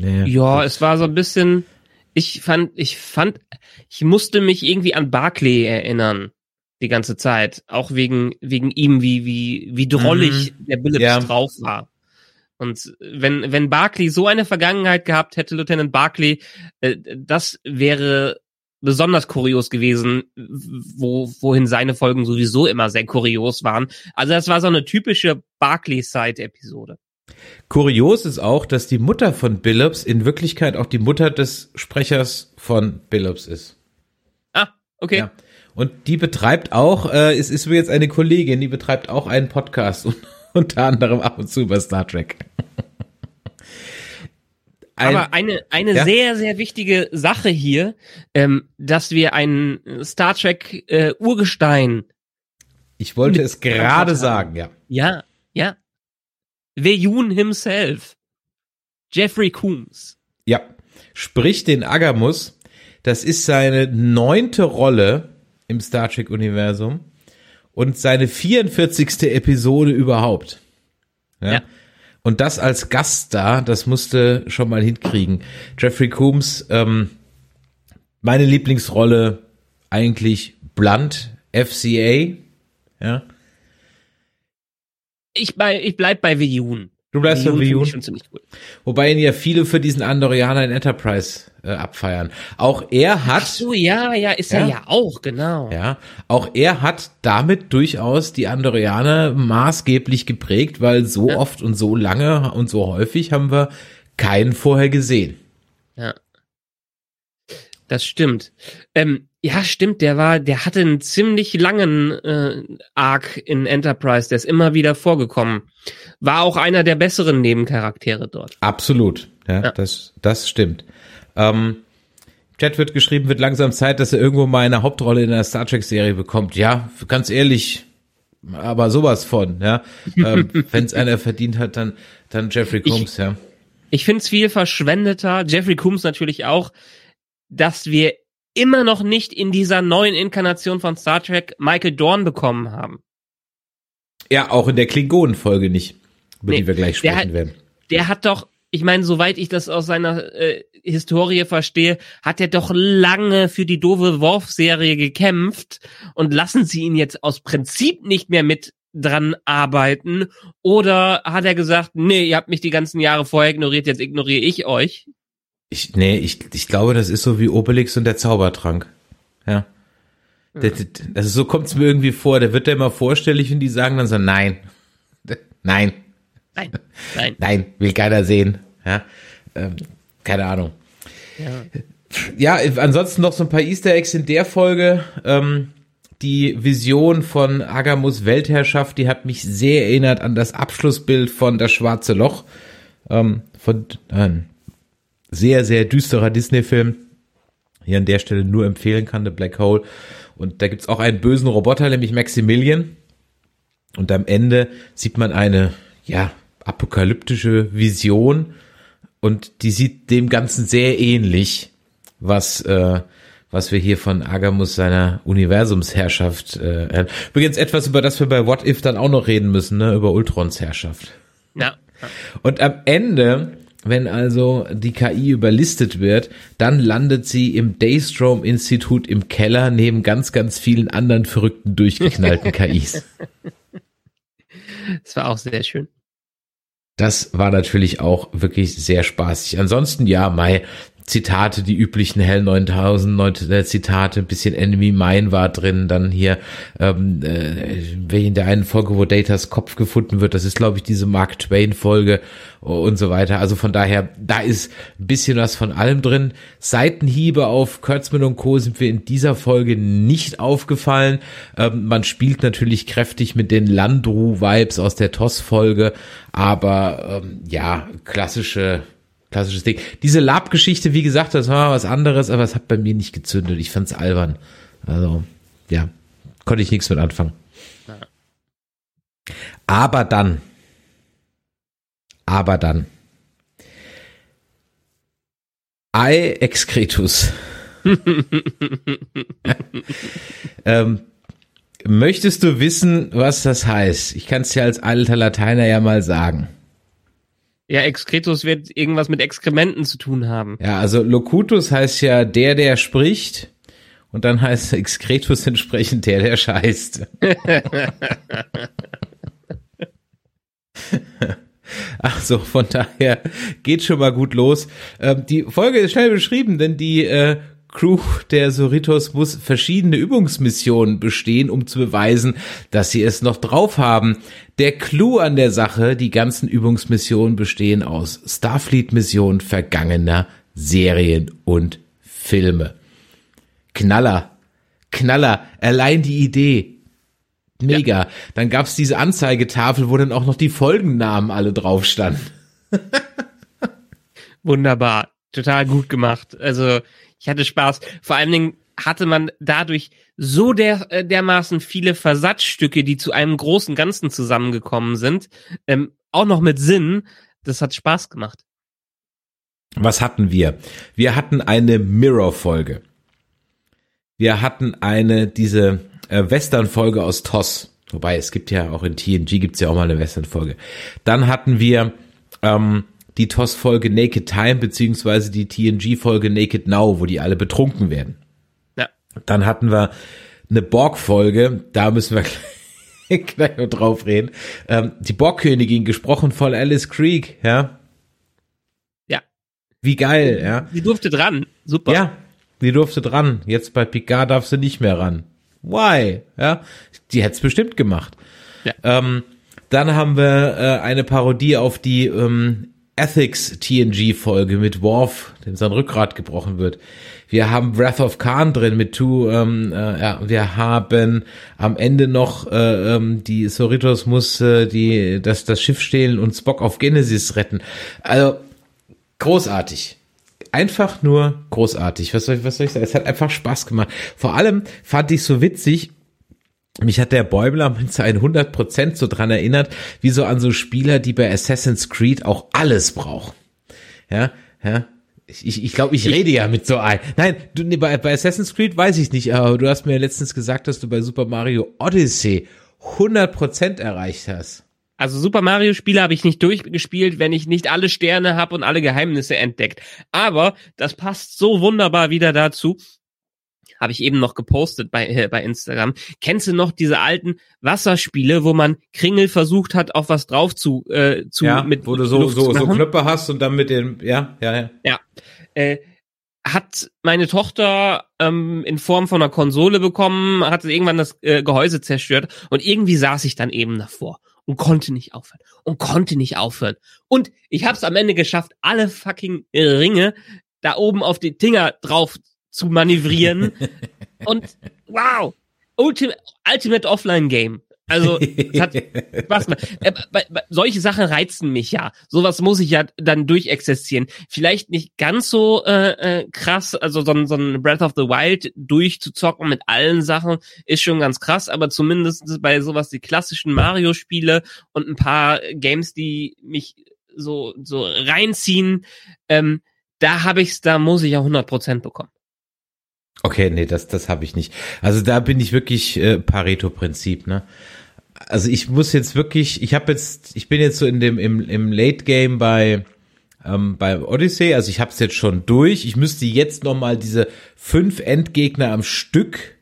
Nee, ja, es war so ein bisschen, ich fand, ich fand, ich musste mich irgendwie an Barclay erinnern die ganze Zeit. Auch wegen, wegen ihm, wie, wie, wie drollig mhm. der Billups ja. drauf war. Und wenn, wenn Barkley so eine Vergangenheit gehabt hätte, Lieutenant Barkley, äh, das wäre besonders kurios gewesen, wo, wohin seine Folgen sowieso immer sehr kurios waren. Also das war so eine typische Barkley-Side-Episode. Kurios ist auch, dass die Mutter von Billups in Wirklichkeit auch die Mutter des Sprechers von Billups ist. Ah, okay. Ja. Und die betreibt auch, äh, es ist jetzt eine Kollegin, die betreibt auch einen Podcast und unter anderem ab und zu über Star Trek. ein, Aber eine, eine Ja? sehr, sehr wichtige Sache hier, ähm, dass wir einen Star Trek äh, Urgestein, ich wollte es gerade sagen, ja. ja, ja, Veyun himself, Jeffrey Coombs. Ja, sprich den Agamus. Das ist seine neunte Rolle im Star Trek Universum und seine 44. Episode überhaupt. Ja. Ja. Und das als Gaststar, das musste schon mal hinkriegen. Jeffrey Coombs, ähm, meine Lieblingsrolle eigentlich Blunt, FCA. Ja. Ich, bei, ich bleib bei Veyun. Du bleibst bei ich Veyun? schon ziemlich cool. Wobei ihn ja viele für diesen Andorianer in Enterprise äh, abfeiern. Auch er hat. Ach so, ja, ja, ist er Ja. ja auch, genau. Ja, auch er hat damit durchaus die Andorianer maßgeblich geprägt, weil so Ja. oft und so lange und so häufig haben wir keinen vorher gesehen. Ja. Das stimmt. Ähm, ja, stimmt, der war, der hatte einen ziemlich langen äh, Arc in Enterprise, der ist immer wieder vorgekommen. War auch einer der besseren Nebencharaktere dort. Absolut, ja, Ja. das das stimmt. Ähm, Chat wird geschrieben, wird langsam Zeit, dass er irgendwo mal eine Hauptrolle in einer Star Trek Serie bekommt. Ja, ganz ehrlich, aber sowas von, ja. ähm, Wenn es einer verdient hat, dann dann Jeffrey Combs, ja. Ich find's viel verschwendeter, Jeffrey Coombs natürlich auch, dass wir immer noch nicht in dieser neuen Inkarnation von Star Trek Michael Dorn bekommen haben. Ja, auch in der Klingonen-Folge nicht, über Nee, die wir gleich sprechen hat- werden. der hat doch, ich meine, soweit ich das aus seiner äh, Historie verstehe, hat er doch lange für die doofe Worf-Serie gekämpft und lassen sie ihn jetzt aus Prinzip nicht mehr mit dran arbeiten oder hat er gesagt, nee, ihr habt mich die ganzen Jahre vorher ignoriert, jetzt ignoriere ich euch? Ich, nee, ich, ich glaube, das ist so wie Obelix und der Zaubertrank. Ja. Das, das, also so kommt es mir irgendwie vor. Der wird da immer vorstellig und die sagen dann so, nein, nein, Nein, nein. nein, will keiner sehen. Ja. Ähm, keine Ahnung. Ja, ansonsten noch so ein paar Easter Eggs in der Folge. Ähm, die Vision von Agamus Weltherrschaft, die hat mich sehr erinnert an das Abschlussbild von Das Schwarze Loch. Ähm, von ein sehr, sehr düsterer Disney-Film. Hier an der Stelle nur empfehlen kann, The Black Hole. Und da gibt's auch einen bösen Roboter, nämlich Maximilian. Und am Ende sieht man eine, ja, apokalyptische Vision. Und die sieht dem Ganzen sehr ähnlich, was, äh, was wir hier von Agamus seiner Universumsherrschaft äh. Übrigens etwas, über das wir bei What If dann auch noch reden müssen, ne, über Ultrons Herrschaft. Ja. Und am Ende, wenn also die KI überlistet wird, dann landet sie im Daystrom-Institut im Keller neben ganz, ganz vielen anderen verrückten, durchgeknallten KIs. Das war auch sehr schön. Das war natürlich auch wirklich sehr spaßig. Ansonsten, ja, Mai, Zitate, die üblichen Hell 9000 neun- äh, Zitate, ein bisschen Enemy Mine war drin, dann hier, ähm, äh, in der einen Folge, wo Datas Kopf gefunden wird, das ist, glaube ich, diese Mark Twain Folge und so weiter. Also von daher, da ist ein bisschen was von allem drin. Seitenhiebe auf Kurtzman und Co. sind wir in dieser Folge nicht aufgefallen. Ähm, man spielt natürlich kräftig mit den Landru-Vibes aus der TOS-Folge, aber ähm, ja, klassische klassisches Ding. Diese Lab-Geschichte, wie gesagt, das war was anderes, aber es hat bei mir nicht gezündet. Ich fand's albern. Also, ja, konnte ich nichts mit anfangen. Aber dann, aber dann, Ei excretus. ähm, möchtest du wissen, was das heißt? Ich kann es dir als alter Lateiner ja mal sagen. Ja, Excretus wird irgendwas mit Exkrementen zu tun haben. Ja, also Locutus heißt ja der, der spricht. Und dann heißt Excretus entsprechend der, der scheißt. Ach so, von daher geht schon mal gut los. Ähm, die Folge ist schnell beschrieben, denn die äh, Crew der Soritos muss verschiedene Übungsmissionen bestehen, um zu beweisen, dass sie es noch drauf haben. Der Clou an der Sache, die ganzen Übungsmissionen bestehen aus Starfleet-Missionen vergangener Serien und Filme. Knaller, Knaller, allein die Idee. Mega. Dann gab's diese Anzeigetafel, wo dann auch noch die Folgennamen alle drauf standen. wunderbar. Total gut gemacht. Also ich hatte Spaß. Vor allen Dingen hatte man dadurch so der, äh, dermaßen viele Versatzstücke, die zu einem großen Ganzen zusammengekommen sind, ähm, auch noch mit Sinn. Das hat Spaß gemacht. Was hatten wir? Wir hatten eine Mirror-Folge. Wir hatten eine, diese äh, Western-Folge aus TOS. Wobei, es gibt ja auch in TNG gibt's ja auch mal eine Western-Folge. Dann hatten wir ähm, die TOS-Folge Naked Time, beziehungsweise die TNG-Folge Naked Now, wo die alle betrunken werden. Ja. Dann hatten wir eine Borg-Folge, da müssen wir gleich noch drauf reden. Ähm, die Borgkönigin, gesprochen von Alice Creek, ja. Ja. Wie geil, ja. Sie durfte dran. Super. Ja, die durfte dran. Jetzt bei Picard darf sie nicht mehr ran. Why? Ja, die hätte es bestimmt gemacht. Ja. Ähm, dann haben wir äh, eine Parodie auf die ähm, Ethics TNG Folge mit Worf, dem sein Rückgrat gebrochen wird. Wir haben Wrath of Khan drin mit Two, ähm, äh, ja, wir haben am Ende noch äh, ähm, die Soritos muss äh, die das das Schiff stehlen und Spock auf Genesis retten. Also großartig. Einfach nur großartig. Was soll, ich, was soll ich sagen? Es hat einfach Spaß gemacht. Vor allem fand ich so witzig, mich hat der Bäumler mit seinen 100% so dran erinnert, wie so an so Spieler, die bei Assassin's Creed auch alles brauchen. Ja, ja. Ich, ich, ich glaube, ich rede ja mit so ein. Nein, du, nee, bei, bei Assassin's Creed weiß ich nicht, aber du hast mir letztens gesagt, dass du bei Super Mario Odyssey 100% erreicht hast. Also Super Mario Spiele habe ich nicht durchgespielt, wenn ich nicht alle Sterne habe und alle Geheimnisse entdeckt. Aber das passt so wunderbar wieder dazu. Habe ich eben noch gepostet bei, äh, bei Instagram. Kennst du noch diese alten Wasserspiele, wo man Kringel versucht hat, auf was drauf zu, äh, zu Ja, mit wo du so, Luft so, so? Knöpfe hast und dann mit den, ja, ja, ja. Ja. Äh, hat meine Tochter ähm, in Form von einer Konsole bekommen, hatte irgendwann das äh, Gehäuse zerstört und irgendwie saß ich dann eben davor und konnte nicht aufhören und konnte nicht aufhören. Und ich habe es am Ende geschafft, alle fucking Ringe da oben auf die Dinger drauf zu manövrieren. und wow, Ultimate, Ultimate Offline Game. Also es hat Spaß gemacht. Äh, solche Sachen reizen mich ja. Sowas muss ich ja dann durchexistieren. Vielleicht nicht ganz so äh, äh, krass, also so, ein- so ein Breath of the Wild durchzuzocken mit allen Sachen ist schon ganz krass, aber zumindest bei sowas die klassischen Mario-Spiele und ein paar Games, die mich so so reinziehen, ähm, da habe ich's, da muss ich ja 100% bekommen. Okay, nee, das, das habe ich nicht. Also da bin ich wirklich äh, Pareto-Prinzip, ne? Also ich muss jetzt wirklich, ich habe jetzt, ich bin jetzt so in dem im, im Late Game bei ähm, bei Odyssey, also ich habe es jetzt schon durch. Ich müsste jetzt noch mal diese fünf Endgegner am Stück,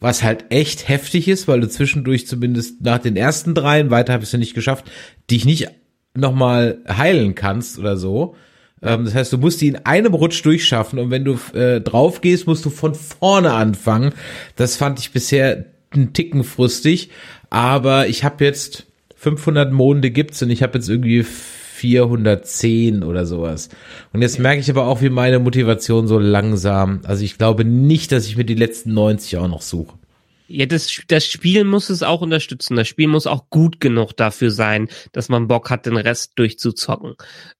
was halt echt heftig ist, weil du zwischendurch zumindest nach den ersten dreien, weiter habe ich es ja nicht geschafft, dich nicht noch mal heilen kannst oder so. Ähm, das heißt, du musst die in einem Rutsch durchschaffen und wenn du äh, drauf gehst, musst du von vorne anfangen. Das fand ich bisher einen Ticken frustig, aber ich habe jetzt 500 Monde gibt's und ich habe jetzt irgendwie 410 oder sowas. Und jetzt merke ich aber auch, wie meine Motivation so langsam, also ich glaube nicht, dass ich mir die letzten 90 auch noch suche. Ja, das, das Spiel muss es auch unterstützen. Das Spiel muss auch gut genug dafür sein, dass man Bock hat, den Rest durchzuzocken.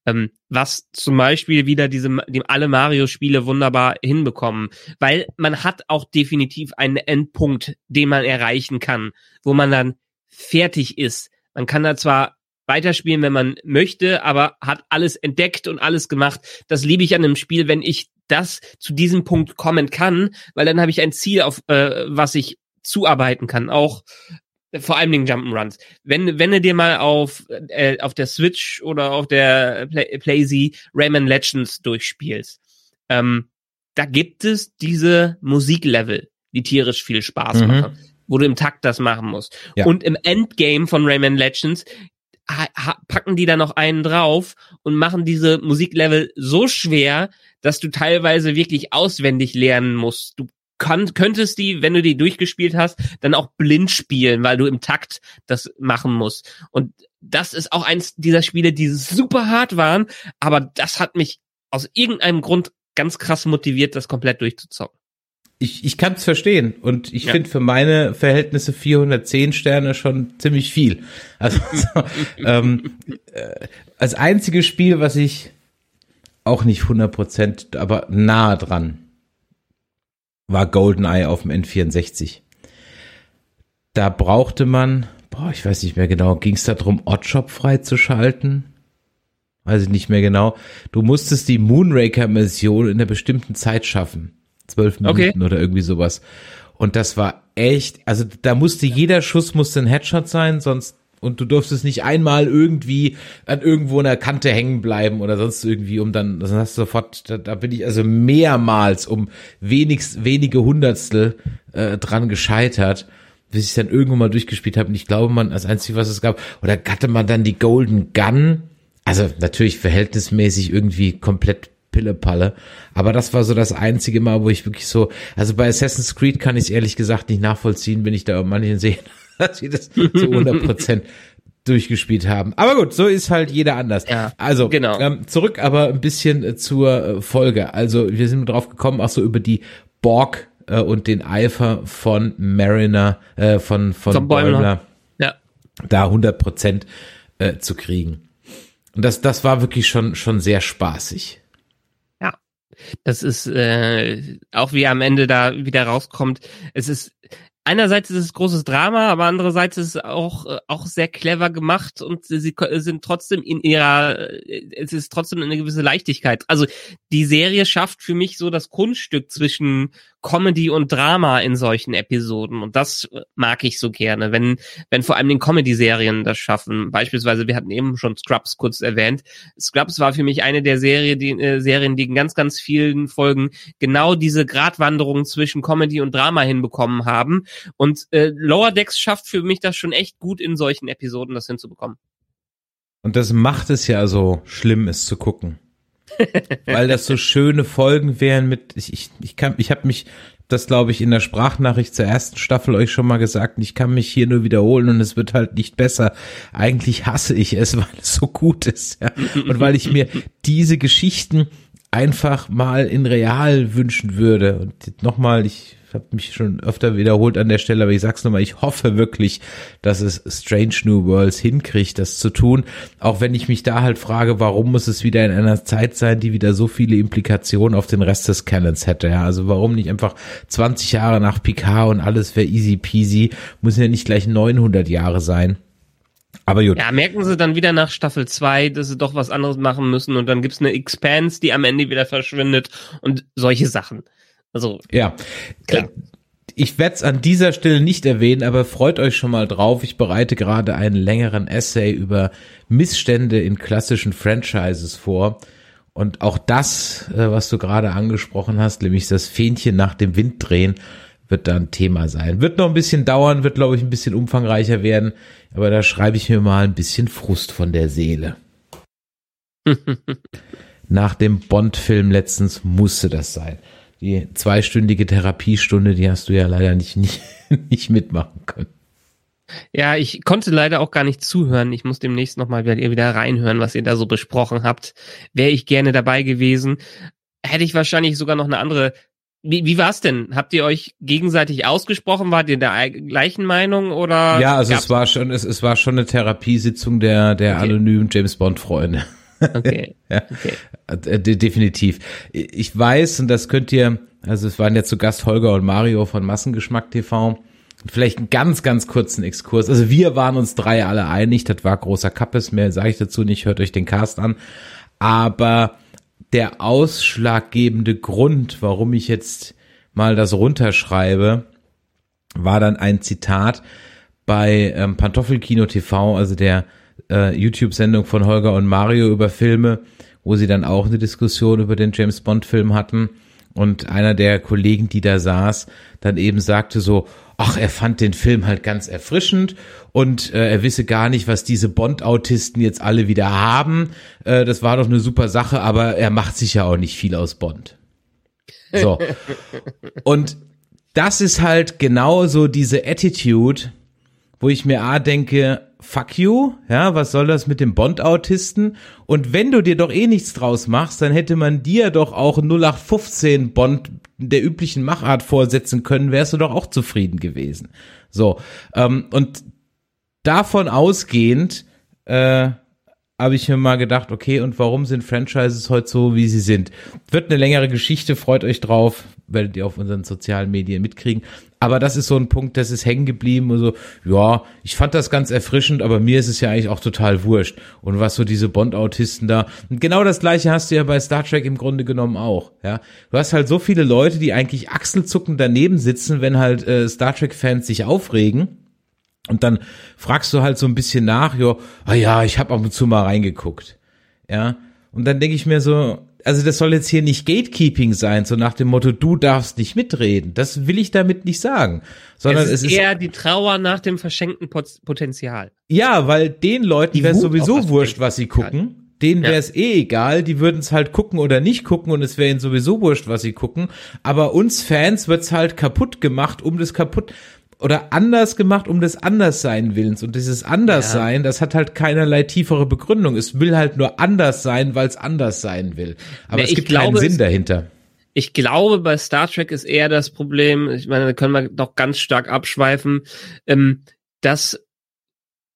Ähm, was zum Beispiel wieder diese, die alle Mario-Spiele wunderbar hinbekommen. Weil man hat auch definitiv einen Endpunkt, den man erreichen kann, wo man dann fertig ist. Man kann da zwar weiterspielen, wenn man möchte, aber hat alles entdeckt und alles gemacht. Das liebe ich an einem Spiel, wenn ich das zu diesem Punkt kommen kann, weil dann habe ich ein Ziel, auf äh, was ich zuarbeiten kann, auch äh, vor allen Dingen Jump'n'Runs. Wenn, wenn du dir mal auf, äh, auf der Switch oder auf der Play PlayZ Rayman Legends durchspielst, ähm, da gibt es diese Musiklevel, die tierisch viel Spaß Mhm. machen, wo du im Takt das machen musst. Ja. Und im Endgame von Rayman Legends packen die da noch einen drauf und machen diese Musiklevel so schwer, dass du teilweise wirklich auswendig lernen musst. Du kann, könntest die, wenn du die durchgespielt hast, dann auch blind spielen, weil du im Takt das machen musst. Und das ist auch eins dieser Spiele, die super hart waren, aber das hat mich aus irgendeinem Grund ganz krass motiviert, das komplett durchzuzocken. Ich, ich kann es verstehen und ich Ja. finde für meine Verhältnisse 410 Sterne schon ziemlich viel. Also so, ähm, äh, als einziges Spiel, was ich auch nicht 100 Prozent, aber nahe dran, war GoldenEye auf dem N64. Da brauchte man, boah, ich weiß nicht mehr genau, ging es darum, Oddshop freizuschalten? Weiß ich nicht mehr genau. Du musstest die Moonraker-Mission in einer bestimmten Zeit schaffen. Zwölf Minuten okay. oder irgendwie sowas. Und das war echt, also da musste jeder Schuss musste ein Headshot sein, sonst und du durftest nicht einmal irgendwie an irgendwo in der Kante hängen bleiben oder sonst irgendwie, um dann, dann hast du sofort, da, da bin ich also mehrmals um wenigst, wenige Hundertstel äh, dran gescheitert, bis ich dann irgendwann mal durchgespielt habe. Und ich glaube, man, als einzige, was es gab, oder hatte man dann die Golden Gun, also natürlich verhältnismäßig irgendwie komplett Pillepalle. Aber das war so das einzige Mal, wo ich wirklich so, also bei Assassin's Creed kann ich es ehrlich gesagt nicht nachvollziehen, wenn ich da manchen sehe, dass sie das zu 100 Prozent durchgespielt haben. Aber gut, so ist halt jeder anders. Ja, also genau. Ähm, zurück aber ein bisschen äh, zur äh, Folge. Also wir sind drauf gekommen, auch so über die Borg äh, und den Eifer von Mariner, äh, von von, von Bäumler, ja. da 100 Prozent äh, zu kriegen. Und das das war wirklich schon schon sehr spaßig. Ja, das ist äh, auch wie am Ende da wieder rauskommt. Es ist einerseits ist es großes Drama, aber andererseits ist es auch, äh, auch sehr clever gemacht und sie sind trotzdem in ihrer, äh, es ist trotzdem eine gewisse Leichtigkeit. Also die Serie schafft für mich so das Kunststück zwischen Comedy und Drama in solchen Episoden und das mag ich so gerne, wenn, wenn vor allem den Comedy-Serien das schaffen. Beispielsweise, wir hatten eben schon Scrubs kurz erwähnt. Scrubs war für mich eine der Serie, die, äh, Serien, die in ganz, ganz vielen Folgen genau diese Gratwanderung zwischen Comedy und Drama hinbekommen haben und äh, Lower Decks schafft für mich das schon echt gut in solchen Episoden, das hinzubekommen. Und das macht es ja so schlimm, es zu gucken. Weil das so schöne Folgen wären mit, ich, ich, ich kann, ich habe mich, das glaube ich in der Sprachnachricht zur ersten Staffel euch schon mal gesagt, ich kann mich hier nur wiederholen und es wird halt nicht besser. Eigentlich hasse ich es, weil es so gut ist, ja. Und weil ich mir diese Geschichten einfach mal in real wünschen würde. Und nochmal, ich habe mich schon öfter wiederholt an der Stelle, aber ich sag's nochmal, ich hoffe wirklich, dass es Strange New Worlds hinkriegt, das zu tun. Auch wenn ich mich da halt frage, warum muss es wieder in einer Zeit sein, die wieder so viele Implikationen auf den Rest des Canons hätte. Ja, also warum nicht einfach 20 Jahre nach Picard und alles wäre easy peasy, muss ja nicht gleich 900 Jahre sein. Aber gut. Ja, merken sie dann wieder nach Staffel 2, dass sie doch was anderes machen müssen und dann gibt's eine Expanse, die am Ende wieder verschwindet und solche Sachen. Also ja, klar. Äh, ich werde es an dieser Stelle nicht erwähnen, aber freut euch schon mal drauf. Ich bereite gerade einen längeren Essay über Missstände in klassischen Franchises vor. Und auch das, äh, was du gerade angesprochen hast, nämlich das Fähnchen nach dem Wind drehen, wird da ein Thema sein. Wird noch ein bisschen dauern, wird, glaube ich, ein bisschen umfangreicher werden, aber da schreibe ich mir mal ein bisschen Frust von der Seele. Nach dem Bond-Film letztens musste das sein die zweistündige Therapiestunde, die hast du ja leider nicht, nicht, nicht mitmachen können. Ja, ich konnte leider auch gar nicht zuhören. Ich muss demnächst nochmal wieder, wieder reinhören, was ihr da so besprochen habt. Wäre ich gerne dabei gewesen. Hätte ich wahrscheinlich sogar noch eine andere. Wie, wie war's denn? Habt ihr euch gegenseitig ausgesprochen? Wart ihr der gleichen Meinung oder? Ja, also es war schon, es, es war schon eine Therapiesitzung der, der okay. anonymen James Bond Freunde. Okay. ja, okay. Äh, definitiv. Ich weiß, und das könnt ihr, also es waren ja zu Gast Holger und Mario von Massengeschmack TV. Vielleicht einen ganz, ganz kurzen Exkurs. Also wir waren uns drei alle einig, das war großer Kappes, mehr sage ich dazu nicht, hört euch den Cast an. Aber der ausschlaggebende Grund, warum ich jetzt mal das runterschreibe, war dann ein Zitat bei ähm, Pantoffelkino TV, also der äh, YouTube-Sendung von Holger und Mario über Filme, wo sie dann auch eine Diskussion über den James Bond-Film hatten. Und einer der Kollegen, die da saß, dann eben sagte so, ach, er fand den Film halt ganz erfrischend und äh, er wisse gar nicht, was diese Bond-Autisten jetzt alle wieder haben. Äh, das war doch eine super Sache, aber er macht sich ja auch nicht viel aus Bond. So. Und das ist halt genau so diese Attitude, wo ich mir A denke, fuck you, ja, was soll das mit dem Bond-Autisten? Und wenn du dir doch eh nichts draus machst, dann hätte man dir doch auch 0815 Bond der üblichen Machart vorsetzen können, wärst du doch auch zufrieden gewesen. So, ähm, und davon ausgehend, äh, habe ich mir mal gedacht, okay, und warum sind Franchises heute so, wie sie sind? Wird eine längere Geschichte, freut euch drauf, werdet ihr auf unseren sozialen Medien mitkriegen. Aber das ist so ein Punkt, das ist hängen geblieben. Also, ja, ich fand das ganz erfrischend, aber mir ist es ja eigentlich auch total wurscht. Und was so diese Bond-Autisten da. Und genau das gleiche hast du ja bei Star Trek im Grunde genommen auch. Ja, du hast halt so viele Leute, die eigentlich achselzuckend daneben sitzen, wenn halt äh, Star Trek-Fans sich aufregen und dann fragst du halt so ein bisschen nach, jo, ah ja, ich habe ab und zu mal reingeguckt. Ja. Und dann denke ich mir so, also das soll jetzt hier nicht Gatekeeping sein, so nach dem Motto, du darfst nicht mitreden. Das will ich damit nicht sagen. Sondern es ist, es ist eher die Trauer nach dem verschenkten Pot Potenzial. Ja, weil den Leuten Die wäre es sowieso wurscht, was sie gucken. Denen Ja. wäre es eh egal, die würden es halt gucken oder nicht gucken und es wäre ihnen sowieso wurscht, was sie gucken. Aber uns Fans wird's halt kaputt gemacht, um das kaputt oder anders gemacht, um des Anderssein willens. Und dieses Anderssein, das hat halt keinerlei tiefere Begründung. Es will halt nur anders sein, weil es anders sein will. Aber Ja, es gibt glaube, keinen Sinn dahinter. Ich glaube, bei Star Trek ist eher das Problem, ich meine, da können wir doch ganz stark abschweifen, ähm, dass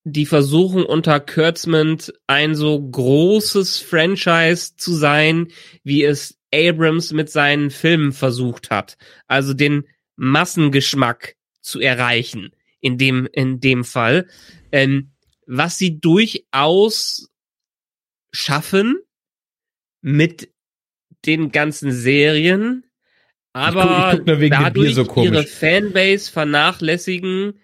die versuchen unter Kurtzman ein so großes Franchise zu sein, wie es Abrams mit seinen Filmen versucht hat. Also den Massengeschmack zu erreichen, in dem, in dem Fall. Ähm, was sie durchaus schaffen mit den ganzen Serien, aber ich guck dem Bier dadurch so ihre Fanbase vernachlässigen,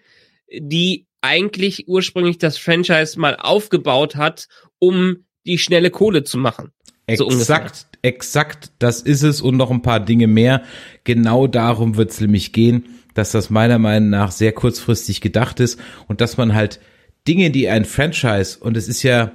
die eigentlich ursprünglich das Franchise mal aufgebaut hat, um die schnelle Kohle zu machen. So. Exakt, exakt, das ist es und noch ein paar Dinge mehr. Genau darum wird es nämlich gehen, dass das meiner Meinung nach sehr kurzfristig gedacht ist und dass man halt Dinge, die ein Franchise, und es ist ja,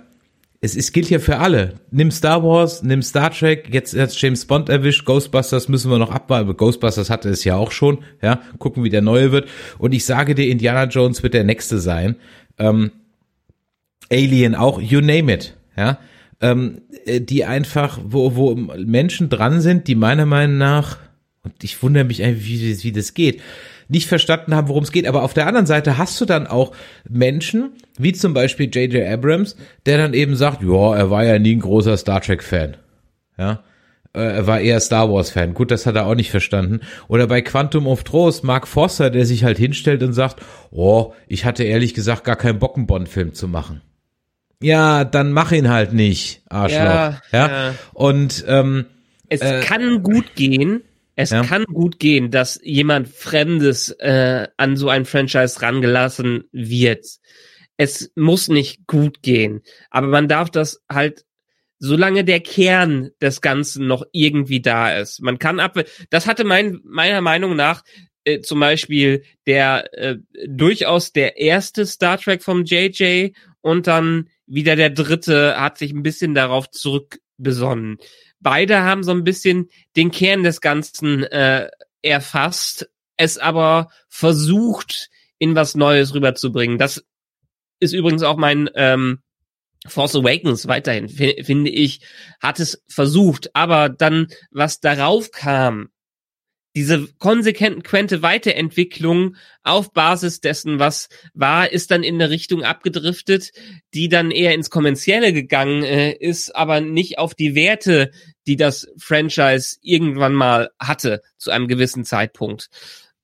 es ist, gilt ja für alle. Nimm Star Wars, nimm Star Trek, jetzt hat James Bond erwischt, Ghostbusters müssen wir noch abwarten, Ghostbusters hatte es ja auch schon, ja, gucken, wie der neue wird. Und ich sage dir, Indiana Jones wird der nächste sein. Ähm, Alien auch, you name it, ja, ähm, äh, die einfach, wo, wo Menschen dran sind, die meiner Meinung nach, und ich wundere mich eigentlich, wie, das- wie das geht, nicht verstanden haben, worum es geht. Aber auf der anderen Seite hast du dann auch Menschen, wie zum Beispiel J.J. Abrams, der dann eben sagt, ja, er war ja nie ein großer Star Trek-Fan. Ja, äh, er war eher Star Wars-Fan. Gut, das hat er auch nicht verstanden. Oder bei Quantum of Trost, Mark Forster, der sich halt hinstellt und sagt, oh, ich hatte ehrlich gesagt gar keinen Bock, einen Bond-Film zu machen. Ja, dann mach ihn halt nicht, Arschloch. Ja, Ja, ja. Und ähm, Es Äh, kann gut gehen. Es Ja. kann gut gehen, dass jemand Fremdes äh, an so ein Franchise rangelassen wird. Es muss nicht gut gehen, aber man darf das halt, solange der Kern des Ganzen noch irgendwie da ist. Man kann ab, das hatte mein, meiner Meinung nach äh, zum Beispiel der äh, durchaus der erste Star Trek vom JJ und dann wieder der dritte hat sich ein bisschen darauf zurückbesonnen. Beide haben so ein bisschen den Kern des Ganzen äh, erfasst, es aber versucht, in was Neues rüberzubringen. Das ist übrigens auch mein ähm, Force Awakens weiterhin, fi- finde ich, hat es versucht, aber dann, was darauf kam, diese konsequente Weiterentwicklung auf Basis dessen, was war, ist dann in eine Richtung abgedriftet, die dann eher ins Kommerzielle gegangen äh, ist, aber nicht auf die Werte, die das Franchise irgendwann mal hatte zu einem gewissen Zeitpunkt.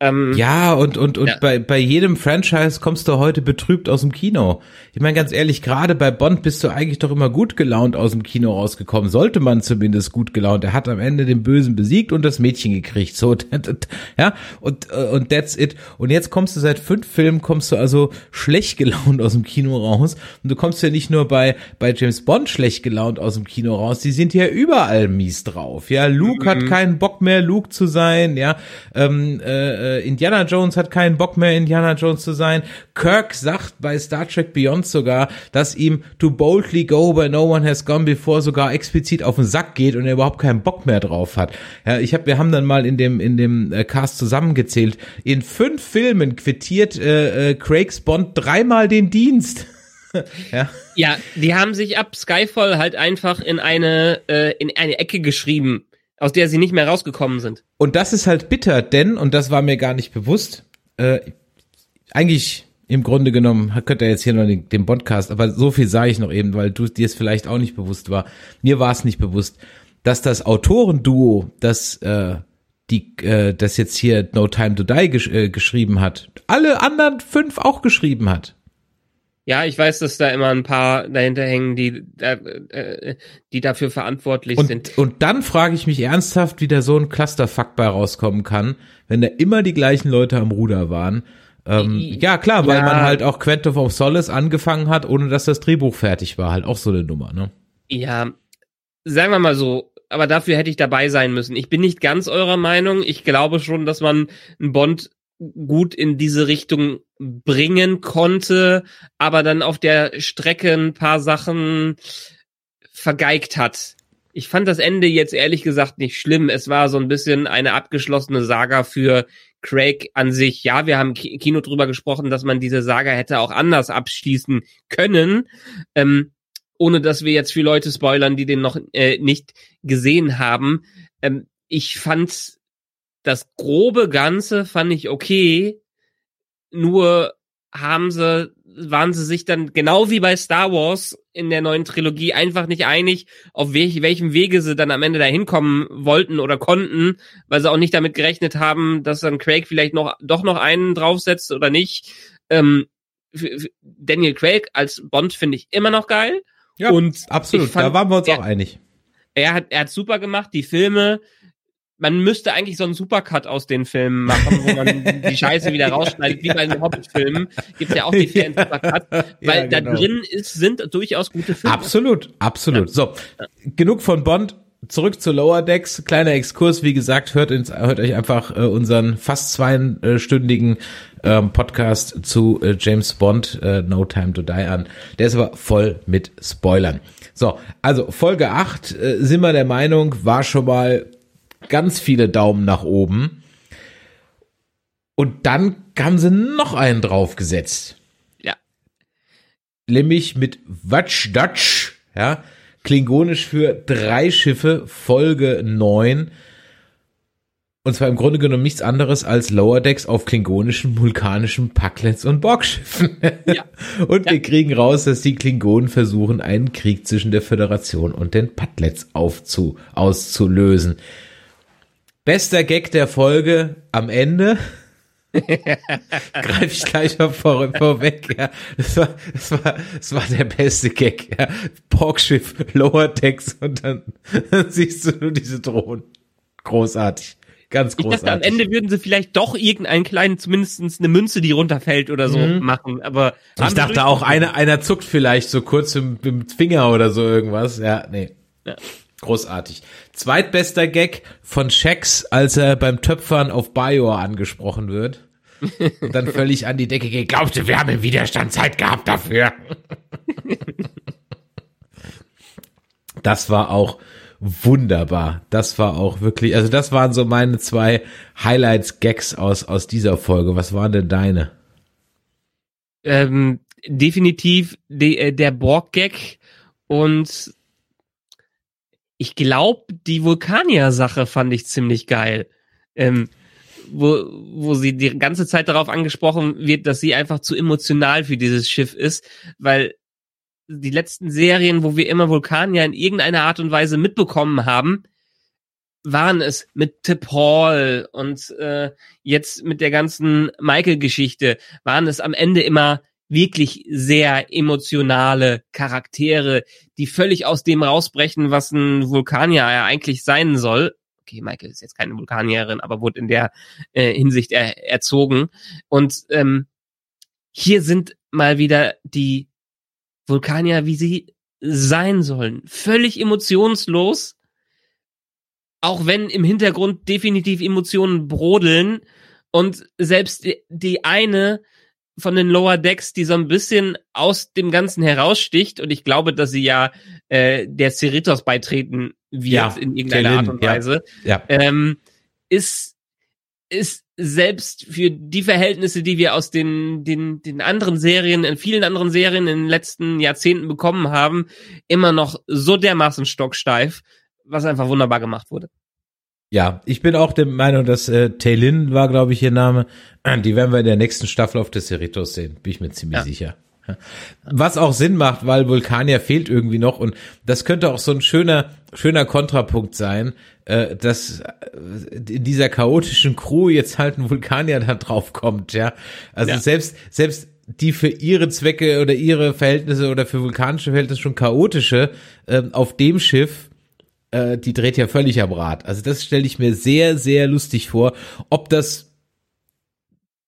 Ähm, Ja, und, und, und Ja. bei, bei jedem Franchise kommst du heute betrübt aus dem Kino. Ich meine, ganz ehrlich, gerade bei Bond bist du eigentlich doch immer gut gelaunt aus dem Kino rausgekommen. Sollte man zumindest gut gelaunt. Er hat am Ende den Bösen besiegt und das Mädchen gekriegt. So, ja, und, äh, und that's it. Und jetzt kommst du seit fünf Filmen, kommst du also schlecht gelaunt aus dem Kino raus. Und du kommst ja nicht nur bei, bei James Bond schlecht gelaunt aus dem Kino raus. Die sind ja überall mies drauf. Ja, Luke hat keinen Bock mehr, Luke zu sein. Ja, ähm, äh, äh, Indiana Jones hat keinen Bock mehr, Indiana Jones zu sein. Kirk sagt bei Star Trek Beyond sogar, dass ihm To Boldly Go Where No One Has Gone Before sogar explizit auf den Sack geht und er überhaupt keinen Bock mehr drauf hat. Ja, ich hab, wir haben dann mal in dem in dem äh, Cast zusammengezählt. In fünf Filmen quittiert äh, äh, Craigs Bond dreimal den Dienst. ja. Ja, die haben sich ab Skyfall halt einfach in eine äh, in eine Ecke geschrieben, aus der sie nicht mehr rausgekommen sind. Und das ist halt bitter, denn, und das war mir gar nicht bewusst, äh, eigentlich, im Grunde genommen, könnt ihr jetzt hier noch den, den Podcast, aber so viel sage ich noch eben, weil du dir es vielleicht auch nicht bewusst war. Mir war es nicht bewusst, dass das Autorenduo, das äh, die äh, das jetzt hier No Time to Die gesch äh, geschrieben hat, alle anderen fünf auch geschrieben hat. Ja, ich weiß, dass da immer ein paar dahinter hängen, die, äh, die dafür verantwortlich und, sind. Und dann frage ich mich ernsthaft, wie da so ein Clusterfuck bei rauskommen kann, wenn da immer die gleichen Leute am Ruder waren. Ähm, ja, klar, weil Ja. man halt auch Quantum of Solace angefangen hat, ohne dass das Drehbuch fertig war. Halt auch so eine Nummer, ne? Ja, sagen wir mal so, aber dafür hätte ich dabei sein müssen. Ich bin nicht ganz eurer Meinung. Ich glaube schon, dass man einen Bond gut in diese Richtung bringen konnte, aber dann auf der Strecke ein paar Sachen vergeigt hat. Ich fand das Ende jetzt ehrlich gesagt nicht schlimm. Es war so ein bisschen eine abgeschlossene Saga für Craig an sich. Ja, wir haben Kino drüber gesprochen, dass man diese Saga hätte auch anders abschließen können. Ähm, ohne dass wir jetzt für Leute spoilern, die den noch äh, nicht gesehen haben. Ähm, ich fand das grobe Ganze fand ich okay, nur haben sie, waren sie sich dann genau wie bei Star Wars in der neuen Trilogie einfach nicht einig, auf welch, welchem Wege sie dann am Ende dahin kommen wollten oder konnten, weil sie auch nicht damit gerechnet haben, dass dann Craig vielleicht noch doch noch einen draufsetzt oder nicht. Ähm, Daniel Craig als Bond finde ich immer noch geil. Ja, Und absolut. fand, da waren wir uns er- auch einig. Er hat, er hat super gemacht, die Filme. Man müsste eigentlich so einen Supercut aus den Filmen machen, wo man die Scheiße wieder rausschneidet, wie bei den Hobbit-Filmen. Gibt's ja auch die Fan Supercut, weil da genau. drin ist, sind durchaus gute Filme. Absolut, absolut. So, genug von Bond. Zurück zu Lower Decks. Kleiner Exkurs, wie gesagt, hört, ins, hört euch einfach äh, unseren fast zweistündigen ähm, Podcast zu äh, James Bond, äh, No Time to Die an. Der ist aber voll mit Spoilern. So, also Folge 8, äh, sind wir der Meinung, war schon mal ganz viele Daumen nach oben. Und dann haben sie noch einen draufgesetzt Ja. nämlich mit Watch Dutch, ja, klingonisch für drei Schiffe, Folge 9. Und zwar im Grunde genommen nichts anderes als Lower Decks auf klingonischen, vulkanischen Packlets und Borgschiffen. Ja. und wir kriegen raus, dass die Klingonen versuchen, einen Krieg zwischen der Föderation und den Packlets aufzu, auszulösen. Bester Gag der Folge am Ende. Greife ich gleich mal vor, vorweg, ja. Das war, das war, das war der beste Gag, ja. Borgschiff, Lower Decks und dann, dann siehst du nur diese Drohnen. Großartig. Ganz Ich großartig. dachte, am Ende würden sie vielleicht doch irgendeinen kleinen, zumindestens eine Münze, die runterfällt oder so machen, aber. ich dachte auch, einer, einer zuckt vielleicht so kurz mit dem Finger oder so irgendwas. Ja, nee. Ja. Großartig. Zweitbester Gag von Shax, als er beim Töpfern auf Bajor angesprochen wird. Und dann völlig an die Decke geht. Glaubst du, wir haben im Widerstand Zeit gehabt dafür? Das war auch wunderbar. Das war auch wirklich, also das waren so meine zwei Highlights, Gags aus, aus dieser Folge. Was waren denn deine? ähm, definitiv de, äh, der Borg-Gag und ich glaube, die Vulkanier-Sache fand ich ziemlich geil. Ähm, wo, wo sie die ganze Zeit darauf angesprochen wird, dass sie einfach zu emotional für dieses Schiff ist, weil die letzten Serien, wo wir immer Vulkanier in irgendeiner Art und Weise mitbekommen haben, waren es mit Hall und äh, jetzt mit der ganzen Michael-Geschichte, waren es am Ende immer wirklich sehr emotionale Charaktere, die völlig aus dem rausbrechen, was ein Vulkanier ja eigentlich sein soll. Okay, Michael ist jetzt keine Vulkanierin, aber wurde in der äh, Hinsicht er, erzogen. Und ähm, hier sind mal wieder die Vulkanier, wie sie sein sollen. Völlig emotionslos. Auch wenn im Hintergrund definitiv Emotionen brodeln. Und selbst die, die eine von den Lower Decks, die so ein bisschen aus dem Ganzen heraussticht, und ich glaube, dass sie ja äh, der Cerritos beitreten wird Ja, in irgendeiner Art und ja. Weise, Ja. ähm, ist, ist selbst für die Verhältnisse, die wir aus den, den, den anderen Serien, in vielen anderen Serien in den letzten Jahrzehnten bekommen haben, immer noch so dermaßen stocksteif, was einfach wunderbar gemacht wurde. Ja, ich bin auch der Meinung, dass äh, Taylin war, glaube ich, ihr Name. Die werden wir in der nächsten Staffel auf des Cerritos sehen, bin ich mir ziemlich ja. sicher. Was auch Sinn macht, weil Vulkanier fehlt irgendwie noch und das könnte auch so ein schöner, schöner Kontrapunkt sein, äh, dass äh, in dieser chaotischen Crew jetzt halt ein Vulkanier da drauf kommt, ja. Also ja. selbst, selbst die für ihre Zwecke oder ihre Verhältnisse oder für vulkanische Verhältnisse schon chaotische äh, auf dem Schiff äh, die dreht ja völlig am Rad. Also das stelle ich mir sehr, sehr lustig vor. Ob das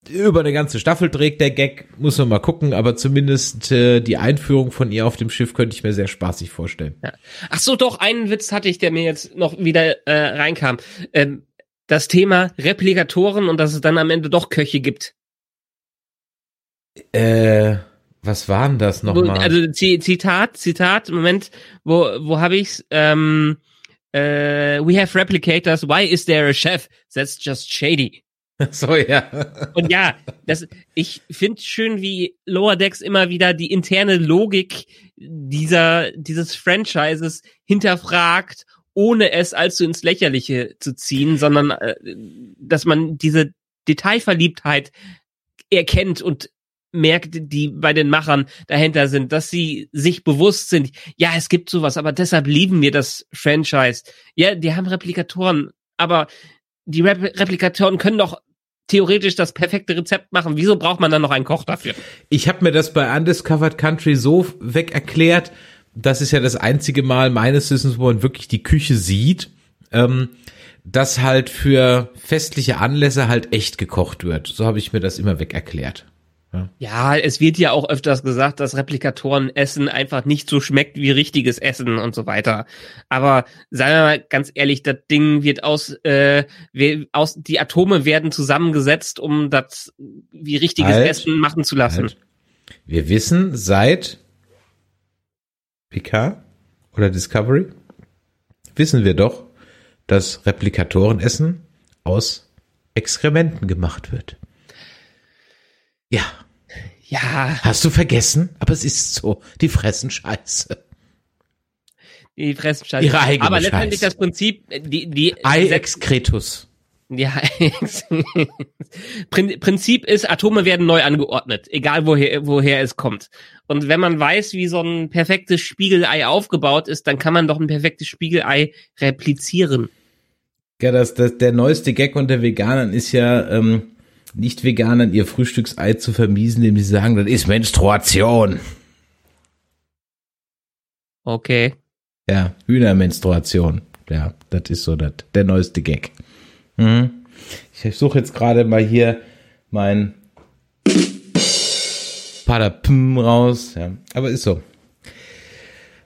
über eine ganze Staffel trägt der Gag, muss man mal gucken, aber zumindest äh, die Einführung von ihr auf dem Schiff könnte ich mir sehr spaßig vorstellen. Ja. Ach so, doch, einen Witz hatte ich, der mir jetzt noch wieder äh, reinkam. Ähm, das Thema Replikatoren und dass es dann am Ende doch Köche gibt. Äh, was waren das nochmal? Also Zitat, Zitat, Moment, wo, wo habe ich's? Ähm, äh, we have replicators, why is there a chef? That's just shady. So, ja. Und ja, das, ich finde schön, wie Lower Decks immer wieder die interne Logik dieser, dieses Franchises hinterfragt, ohne es allzu ins Lächerliche zu ziehen, sondern, äh, dass man diese Detailverliebtheit erkennt und merkt, die bei den Machern dahinter sind, dass sie sich bewusst sind, ja, es gibt sowas, aber deshalb lieben wir das Franchise. Ja, die haben Replikatoren, aber die Repl Replikatoren können doch theoretisch das perfekte Rezept machen. Wieso braucht man dann noch einen Koch dafür? Ich habe mir das bei Undiscovered Country so weg erklärt. Das ist ja das einzige Mal meines Wissens, wo man wirklich die Küche sieht, ähm, dass halt für festliche Anlässe halt echt gekocht wird. So habe ich mir das immer weg erklärt. Ja. ja, es wird ja auch öfters gesagt, dass Replikatoren Essen einfach nicht so schmeckt wie richtiges Essen und so weiter. Aber sagen wir mal ganz ehrlich, das Ding wird aus, äh, aus die Atome werden zusammengesetzt, um das wie richtiges halt, Essen machen zu lassen. Halt. Wir wissen seit Picard oder Discovery wissen wir doch, dass Replikatorenessen aus Exkrementen gemacht wird. Ja. Ja. Hast du vergessen? Aber es ist so. Die fressen Scheiße. Die fressen Scheiße. Ihre eigene Aber letztendlich Scheiße. das Prinzip, die, die. Ei excretus. Ja, Prinzip ist, Atome werden neu angeordnet, egal woher, woher es kommt. Und wenn man weiß, wie so ein perfektes Spiegelei aufgebaut ist, dann kann man doch ein perfektes Spiegelei replizieren. Ja, das, das, der neueste Gag unter Veganern ist ja, ähm, nicht-Veganern ihr Frühstücksei zu vermiesen, indem sie sagen, das ist Menstruation. Okay. Ja, Hühnermenstruation. Ja, das ist so das, der neueste Gag. Mhm. Ich suche jetzt gerade mal hier mein Padapim raus. Ja, aber ist so.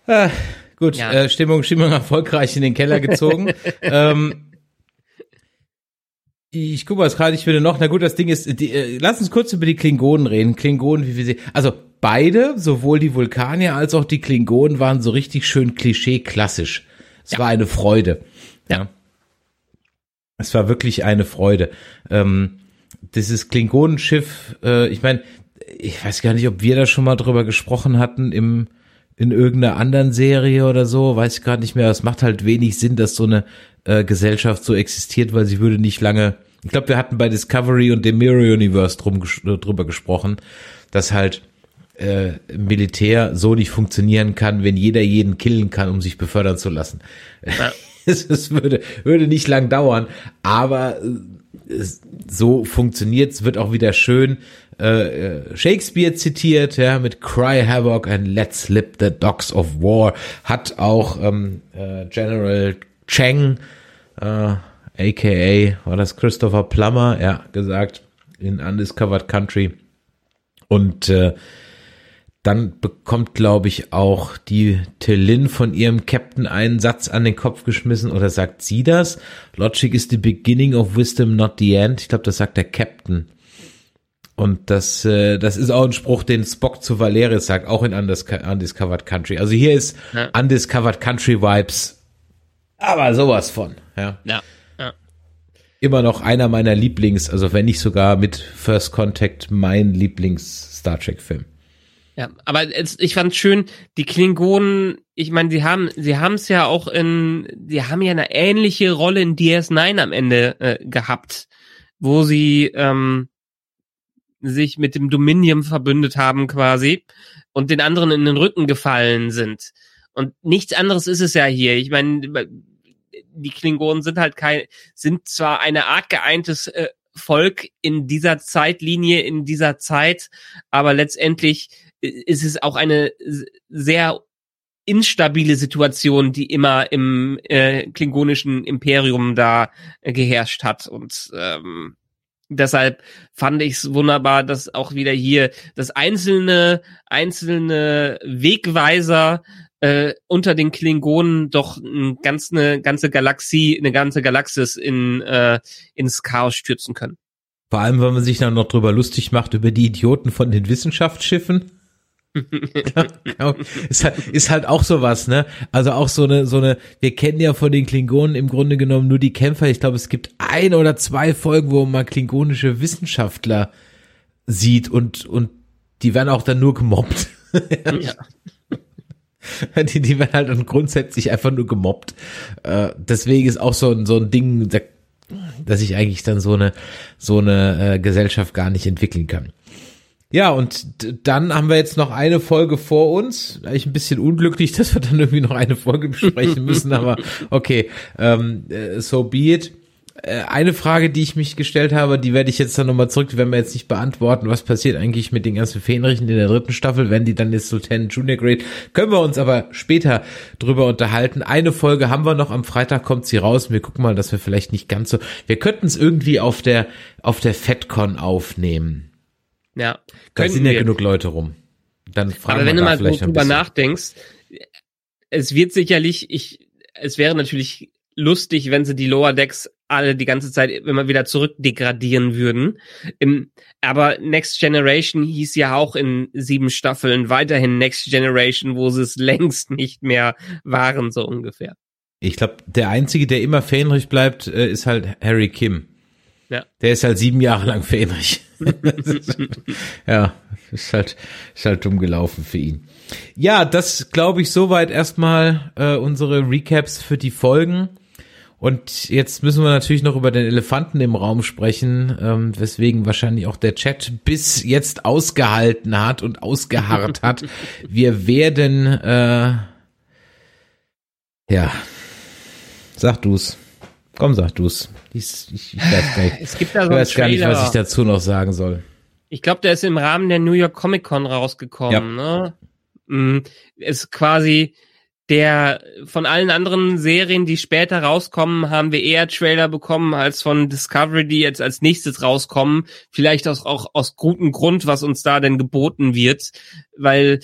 Ah, gut, ja. äh, Stimmung, Stimmung erfolgreich in den Keller gezogen. ähm, ich gucke mal, was gerade ich würde noch. Na gut, das Ding ist, die, äh, lass uns kurz über die Klingonen reden. Klingonen, wie wir sie. Also beide, sowohl die Vulkanier als auch die Klingonen, waren so richtig schön klischee-klassisch. Es ja. war eine Freude. Ja. Es war wirklich eine Freude. Ähm, dieses Klingonenschiff, äh, ich meine, ich weiß gar nicht, ob wir da schon mal drüber gesprochen hatten im in irgendeiner anderen Serie oder so, weiß ich gerade nicht mehr. Es macht halt wenig Sinn, dass so eine äh, Gesellschaft so existiert, weil sie würde nicht lange. Ich glaube, wir hatten bei Discovery und dem Mirror Universe drum, drüber gesprochen, dass halt äh, Militär so nicht funktionieren kann, wenn jeder jeden killen kann, um sich befördern zu lassen. Ja. es, es würde, würde nicht lang dauern, aber äh, es, so funktioniert's, wird auch wieder schön äh, äh, Shakespeare zitiert, ja, mit Cry Havoc and Let's Slip the Dogs of War, hat auch ähm, äh, General Cheng, äh, aka, war das Christopher Plummer, ja, gesagt, in Undiscovered Country. Und äh, dann bekommt, glaube ich, auch die Tillin von ihrem Captain einen Satz an den Kopf geschmissen oder sagt sie das? Logic is the beginning of wisdom, not the end. Ich glaube, das sagt der Captain. Und das, äh, das ist auch ein Spruch, den Spock zu Valeris sagt, auch in Undiscovered Country. Also hier ist ja. Undiscovered Country Vibes, aber sowas von. Ja. ja. ja. Immer noch einer meiner Lieblings, also wenn nicht sogar mit First Contact mein Lieblings Star Trek Film. Ja, aber es, ich fand schön, die Klingonen, ich meine, sie haben, sie haben es ja auch in, sie haben ja eine ähnliche Rolle in DS9 am Ende äh, gehabt, wo sie ähm, sich mit dem Dominium verbündet haben quasi und den anderen in den Rücken gefallen sind. Und nichts anderes ist es ja hier. Ich meine, die Klingonen sind halt kein, sind zwar eine Art geeintes äh, Volk in dieser Zeitlinie, in dieser Zeit, aber letztendlich ist es auch eine sehr instabile Situation, die immer im äh, klingonischen Imperium da äh, geherrscht hat. Und ähm, deshalb fand ich es wunderbar, dass auch wieder hier das einzelne, einzelne Wegweiser äh, unter den Klingonen doch ein ganz, eine ganze Galaxie, eine ganze Galaxis in, äh, ins Chaos stürzen können. Vor allem, wenn man sich dann noch drüber lustig macht über die Idioten von den Wissenschaftsschiffen. ist, halt, ist halt auch sowas, ne? Also auch so eine, so eine, wir kennen ja von den Klingonen im Grunde genommen nur die Kämpfer. Ich glaube, es gibt ein oder zwei Folgen, wo man klingonische Wissenschaftler sieht und, und die werden auch dann nur gemobbt. ja. Die, die werden halt dann grundsätzlich einfach nur gemobbt. Äh, deswegen ist auch so ein, so ein Ding, dass ich eigentlich dann so eine, so eine äh, Gesellschaft gar nicht entwickeln kann. Ja, und dann haben wir jetzt noch eine Folge vor uns. Eigentlich ein bisschen unglücklich, dass wir dann irgendwie noch eine Folge besprechen müssen, aber okay, ähm, äh, so be it. Äh, eine Frage, die ich mich gestellt habe, die werde ich jetzt dann nochmal zurück, die werden wir jetzt nicht beantworten. Was passiert eigentlich mit den ganzen Fähnrichen in der dritten Staffel? Wenn die dann jetzt Lieutenant Junior Grade? Können wir uns aber später drüber unterhalten. Eine Folge haben wir noch, am Freitag kommt sie raus. Wir gucken mal, dass wir vielleicht nicht ganz so, wir könnten es irgendwie auf der, auf der FedCon aufnehmen. Ja. Da sind ja wir. genug Leute rum. Dann fragen Aber wenn du mal drüber nachdenkst, es wird sicherlich, ich, es wäre natürlich lustig, wenn sie die Lower Decks alle die ganze Zeit immer wieder zurück degradieren würden. Im, aber Next Generation hieß ja auch in sieben Staffeln weiterhin Next Generation, wo sie es längst nicht mehr waren, so ungefähr. Ich glaube, der einzige, der immer Fähnrich bleibt, äh, ist halt Harry Kim. Ja. Der ist halt sieben Jahre lang Fähnrich. ja, ist halt, ist halt dumm gelaufen für ihn. Ja, das glaube ich soweit erstmal äh, unsere Recaps für die Folgen. Und jetzt müssen wir natürlich noch über den Elefanten im Raum sprechen, ähm, weswegen wahrscheinlich auch der Chat bis jetzt ausgehalten hat und ausgeharrt hat. Wir werden, äh, ja, sag du's. Komm, sag du's. Ich, ich, ich weiß gar nicht, es gibt da so ich weiß gar nicht, was ich dazu noch sagen soll. Ich glaube, der ist im Rahmen der New York Comic Con rausgekommen. Ja. Ne? Mm, ist quasi der von allen anderen Serien, die später rauskommen, haben wir eher Trailer bekommen als von Discovery, die jetzt als nächstes rauskommen. Vielleicht auch, auch aus gutem Grund, was uns da denn geboten wird, weil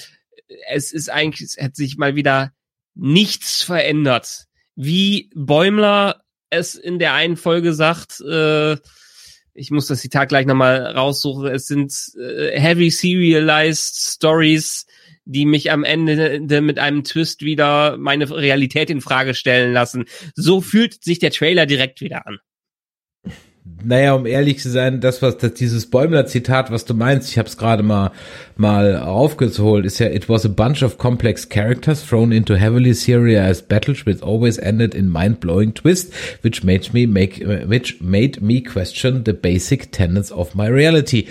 es ist eigentlich, es hat sich mal wieder nichts verändert. Wie Bäumler es in der einen Folge sagt, äh, ich muss das Zitat gleich nochmal raussuchen, es sind äh, heavy serialized Stories, die mich am Ende mit einem Twist wieder meine Realität in Frage stellen lassen. So fühlt sich der Trailer direkt wieder an. Naja, um ehrlich zu sein, das was das, dieses Bäumler-Zitat, was du meinst, ich habe es gerade mal mal aufgeholt, ist ja It was a bunch of complex characters thrown into heavily serialized battles which always ended in mind-blowing twist, which made me make which made me question the basic tenets of my reality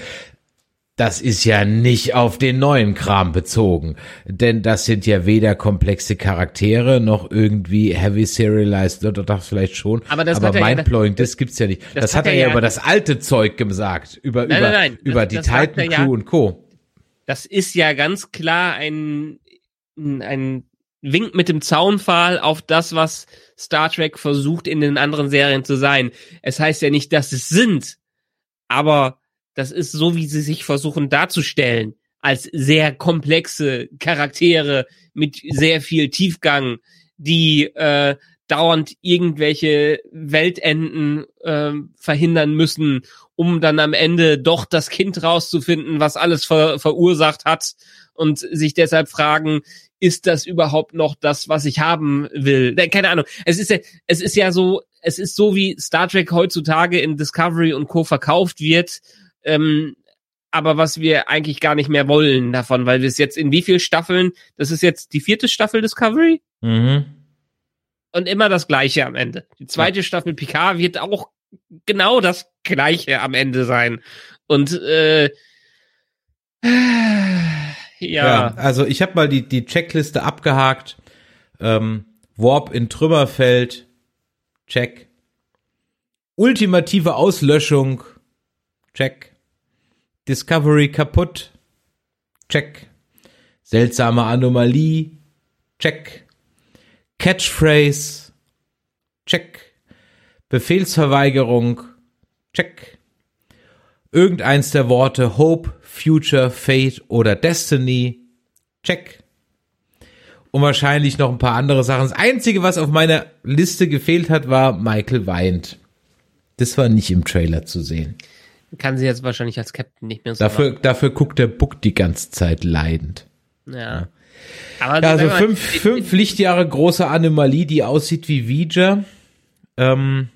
das ist ja nicht auf den neuen Kram bezogen, denn das sind ja weder komplexe Charaktere noch irgendwie heavy serialized oder das vielleicht schon, aber, das aber mindblowing, das, das gibt's ja nicht. Das, das hat, er ja über das alte Zeug gesagt, über nein, über nein, nein. über die Titan Crew und Co. Das ist ja ganz klar ein ein Wink mit dem Zaunpfahl auf das, was Star Trek versucht in den anderen Serien zu sein. Es heißt ja nicht, dass es sind, aber das ist so, wie sie sich versuchen darzustellen, als sehr komplexe Charaktere mit sehr viel Tiefgang, die äh, dauernd irgendwelche Weltenden äh, verhindern müssen, um dann am Ende doch das Kind rauszufinden, was alles ver verursacht hat und sich deshalb fragen, ist das überhaupt noch das, was ich haben will? Keine Ahnung. Es ist ja, es ist ja so, es ist so, wie Star Trek heutzutage in Discovery und Co. verkauft wird ähm, aber was wir eigentlich gar nicht mehr wollen davon, weil wir es jetzt in wie viel Staffeln, das ist jetzt die vierte Staffel Discovery Mhm. und immer das gleiche am Ende. Die zweite Staffel Picard wird auch genau das gleiche am Ende sein. Und äh, ja, also ich habe mal die, die Checkliste abgehakt. Ähm, Warp in Trümmerfeld. Check. Ultimative Auslöschung. Check. Discovery kaputt. Check. Seltsame Anomalie. Check. Catchphrase. Check. Befehlsverweigerung. Check. Irgendeins der Worte Hope, Future, Fate oder Destiny. Check. Und wahrscheinlich noch ein paar andere Sachen. Das Einzige, was auf meiner Liste gefehlt hat, war Michael weint. Das war nicht im Trailer zu sehen. Kann sie jetzt wahrscheinlich als Captain nicht mehr so Dafür, dafür guckt der Book die ganze Zeit leidend. Ja. Aber Ja, also fünf, fünf Lichtjahre große Anomalie, die aussieht wie Ouija. Ähm,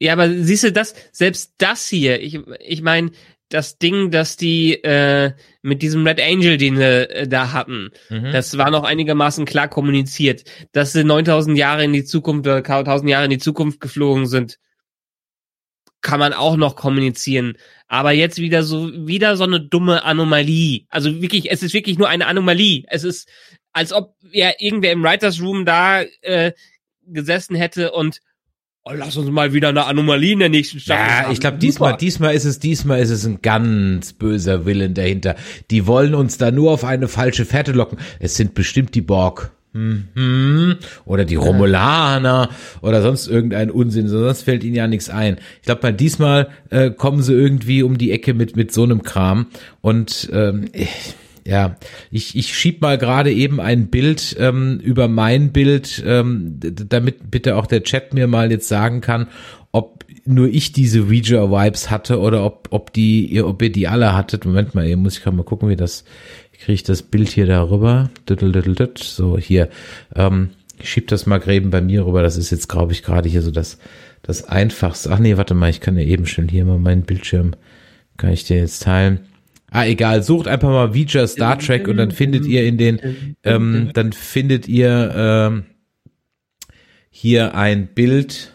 Ja, aber siehst du das, selbst das hier, ich, ich meine, das Ding, das die äh, mit diesem Red Angel, den sie äh, da hatten, Mhm. das war noch einigermaßen klar kommuniziert, dass sie 9000 Jahre in die Zukunft oder 1000 Jahre in die Zukunft geflogen sind, kann man auch noch kommunizieren. Aber jetzt wieder so, wieder so eine dumme Anomalie. Also wirklich, es ist wirklich nur eine Anomalie. Es ist, als ob ja irgendwer im Writers Room da äh, gesessen hätte und oh, lass uns mal wieder eine Anomalie in der nächsten Staffel Ja, haben. ich glaube, diesmal, diesmal ist es, diesmal ist es ein ganz böser Willen dahinter. Die wollen uns da nur auf eine falsche Fährte locken. Es sind bestimmt die Borg. Mhm. Oder die Romulaner oder sonst irgendein Unsinn, sonst fällt ihnen ja nichts ein. Ich glaube mal, diesmal äh, kommen sie irgendwie um die Ecke mit mit so einem Kram und ähm, ich- ja, ich, ich schieb mal gerade eben ein Bild ähm, über mein Bild, ähm, damit bitte auch der Chat mir mal jetzt sagen kann, ob nur ich diese Ouija-Vibes hatte oder ob, ob die, ihr, ob ihr die alle hattet. Moment mal, hier muss ich gerade mal gucken, wie das, kriege ich das Bild hier darüber. So, hier. Ähm, ich schieb das mal eben bei mir rüber. Das ist jetzt, glaube ich, gerade hier so das, das einfachste. Ach nee, warte mal, ich kann ja eben schon hier mal meinen Bildschirm, kann ich dir jetzt teilen. Ah, egal, sucht einfach mal Ouija Star Trek und dann findet ihr in den, ähm, dann findet ihr ähm, hier ein Bild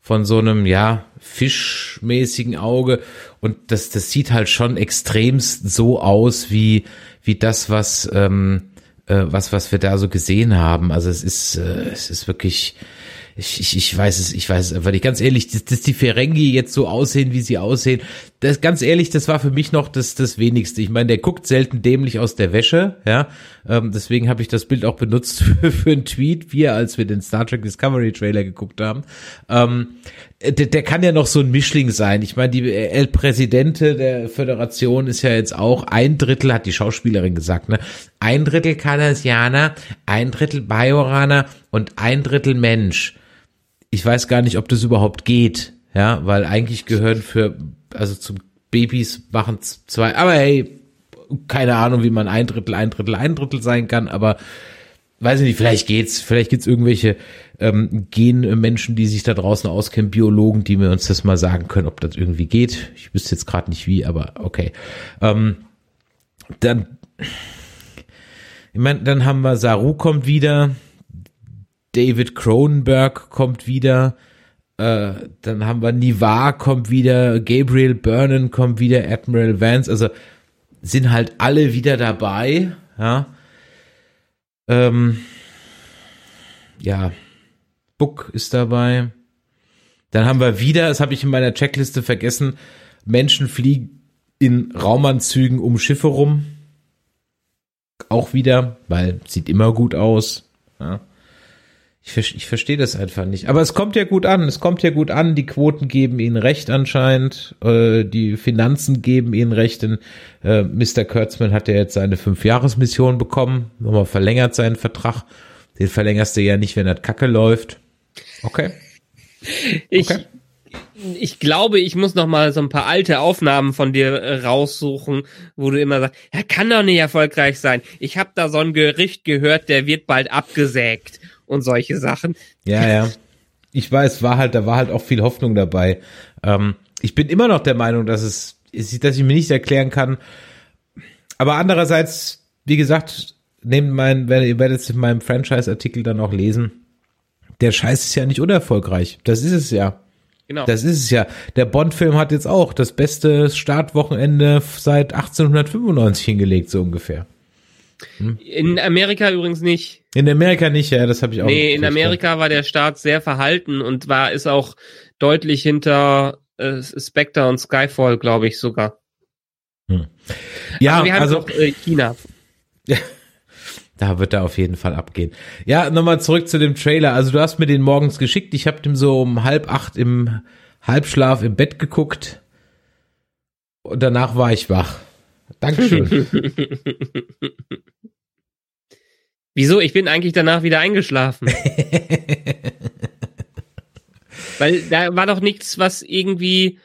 von so einem, ja, fischmäßigen Auge und das, das sieht halt schon extremst so aus wie, wie das, was, ähm, äh, was, was wir da so gesehen haben. Also es ist, äh, es ist wirklich, ich, ich, ich weiß es, ich weiß es einfach nicht. Ganz ehrlich, dass, dass die Ferengi jetzt so aussehen, wie sie aussehen, das ganz ehrlich, das war für mich noch das, das Wenigste. Ich meine, der guckt selten dämlich aus der Wäsche, ja. Ähm, deswegen habe ich das Bild auch benutzt für, für einen Tweet, wir, als wir den Star Trek Discovery Trailer geguckt haben. Ähm, der, der kann ja noch so ein Mischling sein. Ich meine, die El Präsidente der Föderation ist ja jetzt auch ein Drittel, hat die Schauspielerin gesagt, ne? Ein Drittel Cardassianer, ein Drittel Bajoraner und ein Drittel Mensch ich weiß gar nicht, ob das überhaupt geht, ja, weil eigentlich gehören für, also zum Babys machen zwei, aber hey, keine Ahnung, wie man ein Drittel, ein Drittel, ein Drittel sein kann, aber weiß ich nicht, vielleicht geht's, vielleicht gibt's irgendwelche ähm, Genmenschen, die sich da draußen auskennen, Biologen, die mir uns das mal sagen können, ob das irgendwie geht. Ich wüsste jetzt gerade nicht wie, aber okay. Ähm, dann, ich meine, dann haben wir Saru kommt wieder, David Cronenberg kommt wieder, äh, dann haben wir Nivar kommt wieder, Gabriel Byrne kommt wieder, Admiral Vance, also sind halt alle wieder dabei, ja. Ähm, ja, Book ist dabei. Dann haben wir wieder, das habe ich in meiner Checkliste vergessen, Menschen fliegen in Raumanzügen um Schiffe rum. Auch wieder, weil sieht immer gut aus. Ja. Ich, ich verstehe das einfach nicht. Aber es kommt ja gut an. Es kommt ja gut an. Die Quoten geben ihnen recht anscheinend. Äh, die Finanzen geben ihnen recht. Denn äh, Mr. Kurtzman hat ja jetzt seine Fünfjahresmission bekommen. Nochmal verlängert seinen Vertrag. Den verlängerst du ja nicht, wenn das Kacke läuft. Okay. Ich, Okay. ich glaube, ich muss noch mal so ein paar alte Aufnahmen von dir äh, raussuchen, wo du immer sagst, er kann doch nicht erfolgreich sein. Ich habe da so ein Gericht gehört, der wird bald abgesägt und solche Sachen. Ja, ja. Ich weiß, war halt, da war halt auch viel Hoffnung dabei. Ähm, ich bin immer noch der Meinung, dass es dass ich mir nicht erklären kann. Aber andererseits, wie gesagt, nehmt mein, ihr werdet es in meinem Franchise-Artikel dann auch lesen. Der Scheiß ist ja nicht unerfolgreich. Das ist es ja. Genau. Das ist es ja. Der Bond-Film hat jetzt auch das beste Startwochenende seit 1895 hingelegt, so ungefähr. Hm? In Amerika übrigens nicht. In Amerika nicht, ja, das habe ich auch. Nee, in Amerika war der Start sehr verhalten und war ist auch deutlich hinter äh, Spectre und Skyfall, glaube ich sogar. Hm. Ja, Aber wir haben also auch, äh, China. Ja, da wird er auf jeden Fall abgehen. Ja, nochmal zurück zu dem Trailer. Also du hast mir den morgens geschickt. Ich habe dem so um halb acht im Halbschlaf im Bett geguckt und danach war ich wach. Dankeschön. Wieso? Ich bin eigentlich danach wieder eingeschlafen. Weil da war doch nichts, was irgendwie,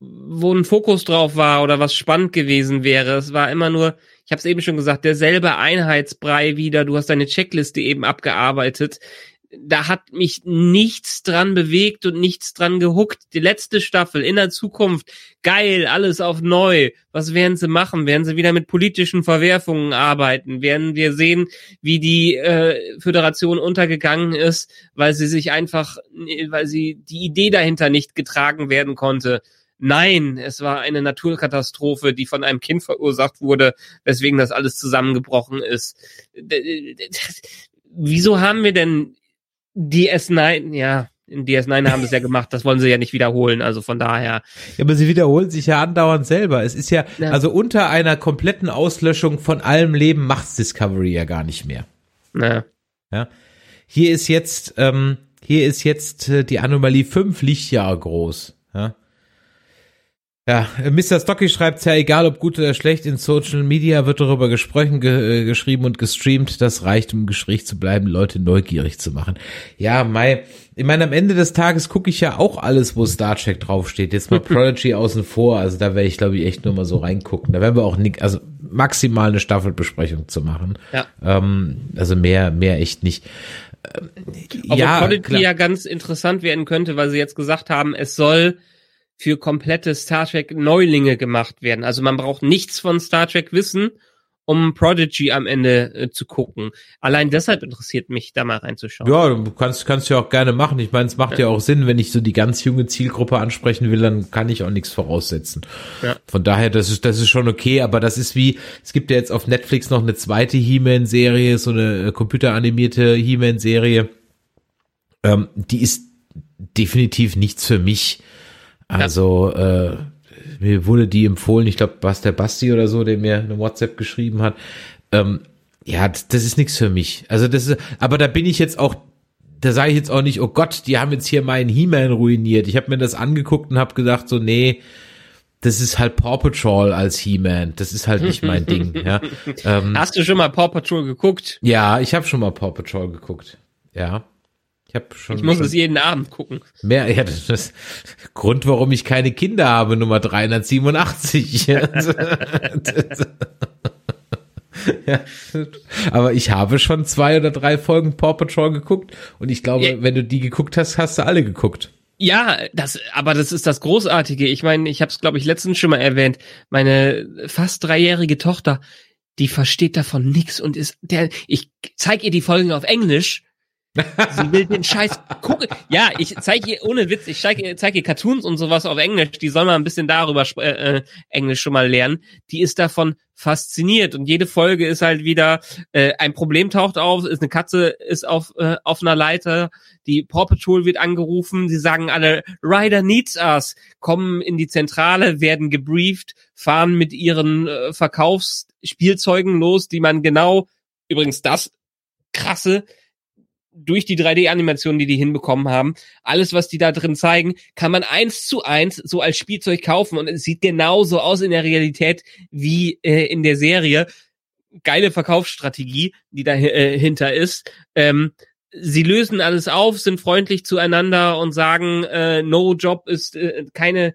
wo ein Fokus drauf war oder was spannend gewesen wäre. Es war immer nur, ich habe es eben schon gesagt, derselbe Einheitsbrei wieder. Du hast deine Checkliste eben abgearbeitet da hat mich nichts dran bewegt und nichts dran gehuckt. Die letzte Staffel in der Zukunft, geil, alles auf neu. Was werden sie machen? Werden sie wieder mit politischen Verwerfungen arbeiten? Werden wir sehen, wie die äh, Föderation untergegangen ist, weil sie sich einfach, weil sie die Idee dahinter nicht getragen werden konnte? Nein, es war eine Naturkatastrophe, die von einem Kind verursacht wurde, weswegen das alles zusammengebrochen ist. Wieso haben wir denn DS9, ja, in DS9 haben sie es ja gemacht, das wollen sie ja nicht wiederholen, also von daher. Ja, aber sie wiederholen sich ja andauernd selber. Es ist ja, ja. also unter einer kompletten Auslöschung von allem Leben macht's Discovery ja gar nicht mehr. Ja. ja. Hier ist jetzt, ähm, hier ist jetzt äh, die Anomalie fünf Lichtjahre groß. Ja. Ja, Mr. Stocky schreibt ja, egal ob gut oder schlecht, in Social Media wird darüber gesprochen, ge äh, geschrieben und gestreamt. Das reicht, um im Gespräch zu bleiben, Leute neugierig zu machen. Ja, Mai, ich meine, am Ende des Tages gucke ich ja auch alles, wo Star Trek draufsteht. Jetzt mal Prodigy außen vor. Also da werde ich, glaube ich, echt nur mal so reingucken. Da werden wir auch nicht, also maximal eine Staffelbesprechung zu machen. Ja. Ähm, also mehr, mehr echt nicht. Ähm, ja, Prodigy klar. ja ganz interessant werden könnte, weil sie jetzt gesagt haben, es soll für komplette Star Trek Neulinge gemacht werden. Also man braucht nichts von Star Trek wissen, um Prodigy am Ende äh, zu gucken. Allein deshalb interessiert mich, da mal reinzuschauen. Ja, du kannst, kannst ja auch gerne machen. Ich meine, es macht ja. ja. auch Sinn, wenn ich so die ganz junge Zielgruppe ansprechen will, dann kann ich auch nichts voraussetzen. Ja. Von daher, das ist, das ist schon okay, aber das ist wie, es gibt ja jetzt auf Netflix noch eine zweite He-Man-Serie, so eine äh, computeranimierte He-Man-Serie. Ähm, die ist definitiv nichts für mich. Also äh, mir wurde die empfohlen, ich glaube, was der Basti oder so, der mir eine WhatsApp geschrieben hat. Ähm, ja, das, das ist nichts für mich. Also das ist, aber da bin ich jetzt auch, da sage ich jetzt auch nicht, oh Gott, die haben jetzt hier meinen He-Man ruiniert. Ich habe mir das angeguckt und habe gedacht, so nee, das ist halt Paw Patrol als He-Man. Das ist halt nicht mein Ding. Ja. Ähm, Hast du schon mal Paw Patrol geguckt? Ja, ich habe schon mal Paw Patrol geguckt. Ja. Ich habe schon. Ich muss schon es jeden Abend gucken. Mehr, ja, das ist Grund, warum ich keine Kinder habe, Nummer 387. ja, aber ich habe schon zwei oder drei Folgen Paw Patrol geguckt und ich glaube, ja. wenn du die geguckt hast, hast du alle geguckt. Ja, das, aber das ist das Großartige. Ich meine, ich habe es, glaube ich, letztens schon mal erwähnt. Meine fast dreijährige Tochter, die versteht davon nix und ist der. Ich zeig ihr die Folgen auf Englisch Sie will den Scheiß gucken. Ja, ich zeige ihr, ohne Witz, ich zeige zeig ihr Cartoons und sowas auf Englisch. Die soll mal ein bisschen darüber äh, äh, Englisch schon mal lernen. Die ist davon fasziniert und jede Folge ist halt wieder äh, ein Problem taucht auf, ist eine Katze ist auf äh, auf einer Leiter, die Paw Patrol wird angerufen, sie sagen alle Ryder needs us, kommen in die Zentrale, werden gebrieft, fahren mit ihren äh, Verkaufsspielzeugen los, die man genau übrigens das krasse durch die 3D-Animationen, die die hinbekommen haben, alles, was die da drin zeigen, kann man eins zu eins so als Spielzeug kaufen und es sieht genauso aus in der Realität wie äh, in der Serie. Geile Verkaufsstrategie, die dahinter äh, ist. Ähm, sie lösen alles auf, sind freundlich zueinander und sagen, äh, no Job ist äh, keine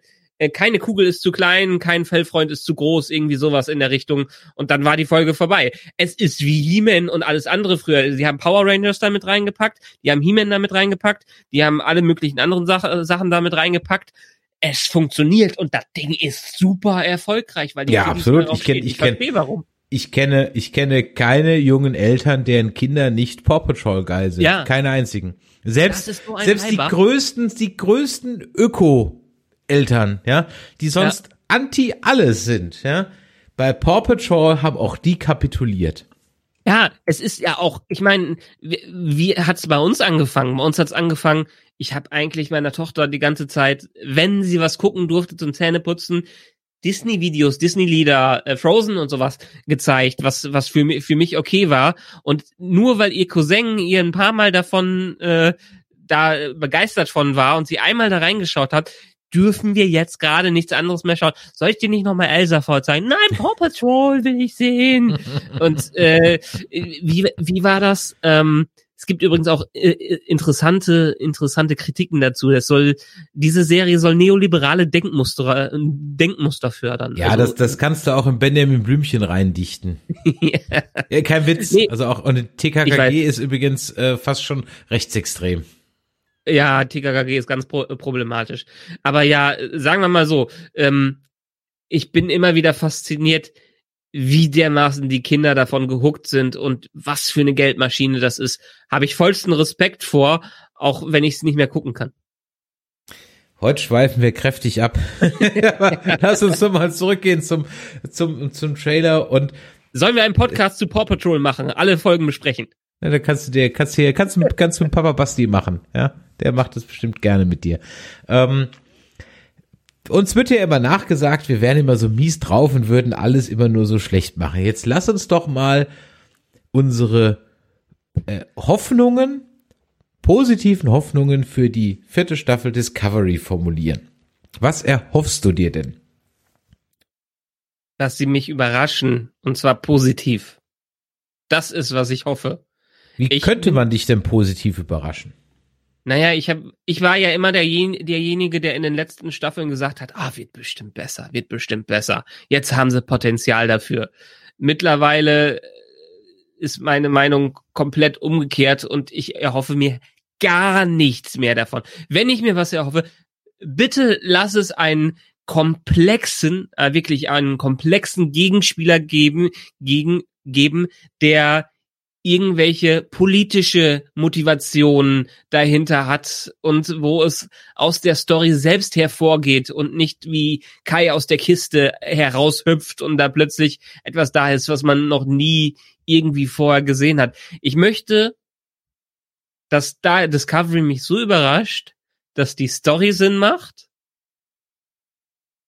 keine Kugel ist zu klein, kein Fellfreund ist zu groß, irgendwie sowas in der Richtung. Und dann war die Folge vorbei. Es ist wie He-Man und alles andere früher. Sie haben Power Rangers damit reingepackt, die haben He-Man damit reingepackt, die haben alle möglichen anderen Sach Sachen damit reingepackt. es funktioniert und das Ding ist super erfolgreich, weil die Ja, absolut. Ich kenn- stehen. ich kenn- verstehe warum. Ich kenne, ich kenne keine jungen Eltern, deren Kinder nicht Paw Patrol geil sind. Ja. Keine einzigen. Selbst, so selbst die Weiber. größten, die größten Öko-Eltern, ja, die sonst anti alles sind, ja. Bei Paw Patrol haben auch die kapituliert. Ja, es ist ja auch, ich meine, wie, wie hat's bei uns angefangen? Bei uns hat's angefangen, ich habe eigentlich meiner Tochter die ganze Zeit, wenn sie was gucken durfte zum Zähneputzen, Disney-Videos, Disney-Lieder, äh, Frozen und sowas gezeigt, was was für mich für mich okay war. Und nur weil ihr Cousin ihr ein paar Mal davon äh, da begeistert von war und sie einmal da reingeschaut hat, dürfen wir jetzt gerade nichts anderes mehr schauen. Soll ich dir nicht nochmal Elsa vorzeigen? Nein, Paw Patrol will ich sehen. Und äh, wie, wie war das? Ähm, es gibt übrigens auch äh, interessante, interessante Kritiken dazu. Das soll, diese Serie soll neoliberale Denkmuster, Denkmuster fördern. Ja, Also, das, das kannst du auch in Benjamin Blümchen reindichten. ja, kein Witz. Nee. Also auch, und. TKKG ist übrigens äh, fast schon rechtsextrem. Ja, TKKG ist ganz pro problematisch. Aber ja, sagen wir mal so, ähm, ich bin immer wieder fasziniert, wie dermaßen die Kinder davon gehuckt sind und was für eine Geldmaschine das ist. Habe ich vollsten Respekt vor, auch wenn ich es nicht mehr gucken kann. Heute schweifen wir kräftig ab. Lass uns doch mal zurückgehen zum, zum, zum Trailer und Sollen wir einen Podcast zu Paw Patrol machen? Alle Folgen besprechen. Ja, da kannst du dir, kannst du hier, kannst du, kannst du mit Papa Basti machen, ja? Der macht das bestimmt gerne mit dir. Ähm, uns wird ja immer nachgesagt, wir wären immer so mies drauf und würden alles immer nur so schlecht machen. Jetzt lass uns doch mal unsere äh, Hoffnungen, positiven Hoffnungen für die vierte Staffel Discovery formulieren. Was erhoffst du dir denn? Dass sie mich überraschen. Und zwar positiv. Das ist, was ich hoffe. Wie Ich könnte man dich denn positiv überraschen? Naja, ich hab, ich war ja immer derjen, derjenige, der in den letzten Staffeln gesagt hat, ah, wird bestimmt besser, wird bestimmt besser. Jetzt haben sie Potenzial dafür. Mittlerweile äh, ist meine Meinung komplett umgekehrt und ich erhoffe mir gar nichts mehr davon. Wenn ich mir was erhoffe, bitte lass es einen komplexen, äh, wirklich einen komplexen Gegenspieler geben, gegen, geben, der irgendwelche politische Motivationen dahinter hat und wo es aus der Story selbst hervorgeht und nicht wie Kai aus der Kiste heraushüpft und da plötzlich etwas da ist, was man noch nie irgendwie vorher gesehen hat. Ich möchte, dass da Discovery mich so überrascht, dass die Story Sinn macht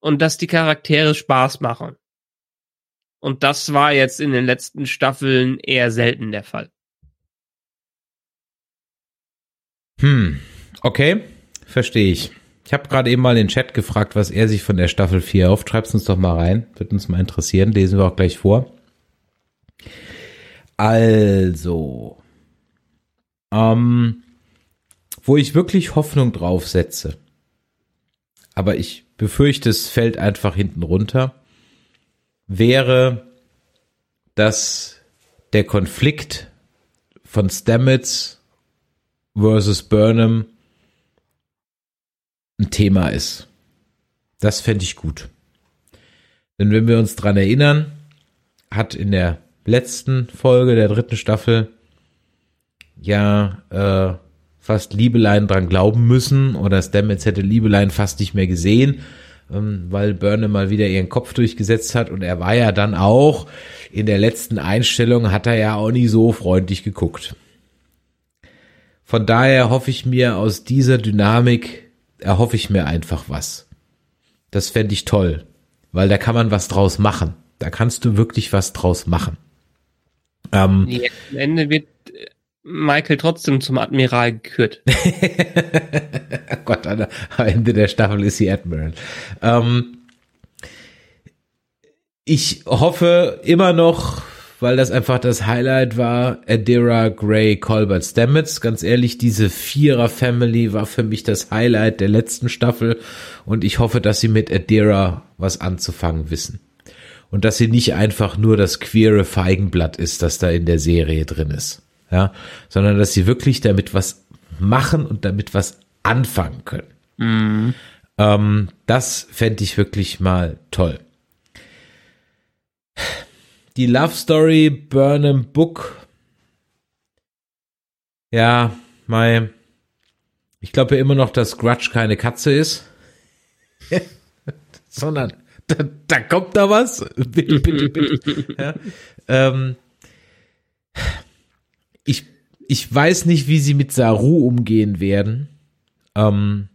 und dass die Charaktere Spaß machen. Und das war jetzt in den letzten Staffeln eher selten der Fall. Hm, okay, verstehe ich. Ich habe gerade eben mal in den Chat gefragt, was er sich von der Staffel 4 erhofft. Schreib's uns doch mal rein, wird uns mal interessieren, lesen wir auch gleich vor. Also, ähm, wo ich wirklich Hoffnung drauf setze, aber ich befürchte, es fällt einfach hinten runter, wäre, dass der Konflikt von Stamets versus Burnham ein Thema ist. Das fände ich gut. Denn wenn wir uns dran erinnern, hat in der letzten Folge der dritten Staffel ja äh, fast Liebelein dran glauben müssen oder Stamets hätte Liebelein fast nicht mehr gesehen, weil Burnham mal wieder ihren Kopf durchgesetzt hat und er war ja dann auch in der letzten Einstellung hat er ja auch nie so freundlich geguckt. Von daher hoffe ich mir aus dieser Dynamik erhoffe ich mir einfach was. Das fände ich toll, weil da kann man was draus machen. Da kannst du wirklich was draus machen. Ähm, Nee, am Ende wird Michael trotzdem zum Admiral gekürt. Gott, am Ende der Staffel ist sie Admiral. Ähm, ich hoffe immer noch, weil das einfach das Highlight war, Adira, Gray, Colbert, Stamets. Ganz ehrlich, diese Vierer-Family war für mich das Highlight der letzten Staffel und ich hoffe, dass sie mit Adira was anzufangen wissen. Und dass sie nicht einfach nur das queere Feigenblatt ist, das da in der Serie drin ist. Ja, sondern dass sie wirklich damit was machen und damit was anfangen können. Ähm, das fände ich wirklich mal toll. Die Love Story Burnham Book. Ja, mein. Ich glaube ja immer noch, dass Grudge keine Katze ist. Sondern da, da, kommt da was. Bitte, bitte, bitte. Ja, ähm, ich, weiß nicht, wie sie mit Saru umgehen werden. Ähm,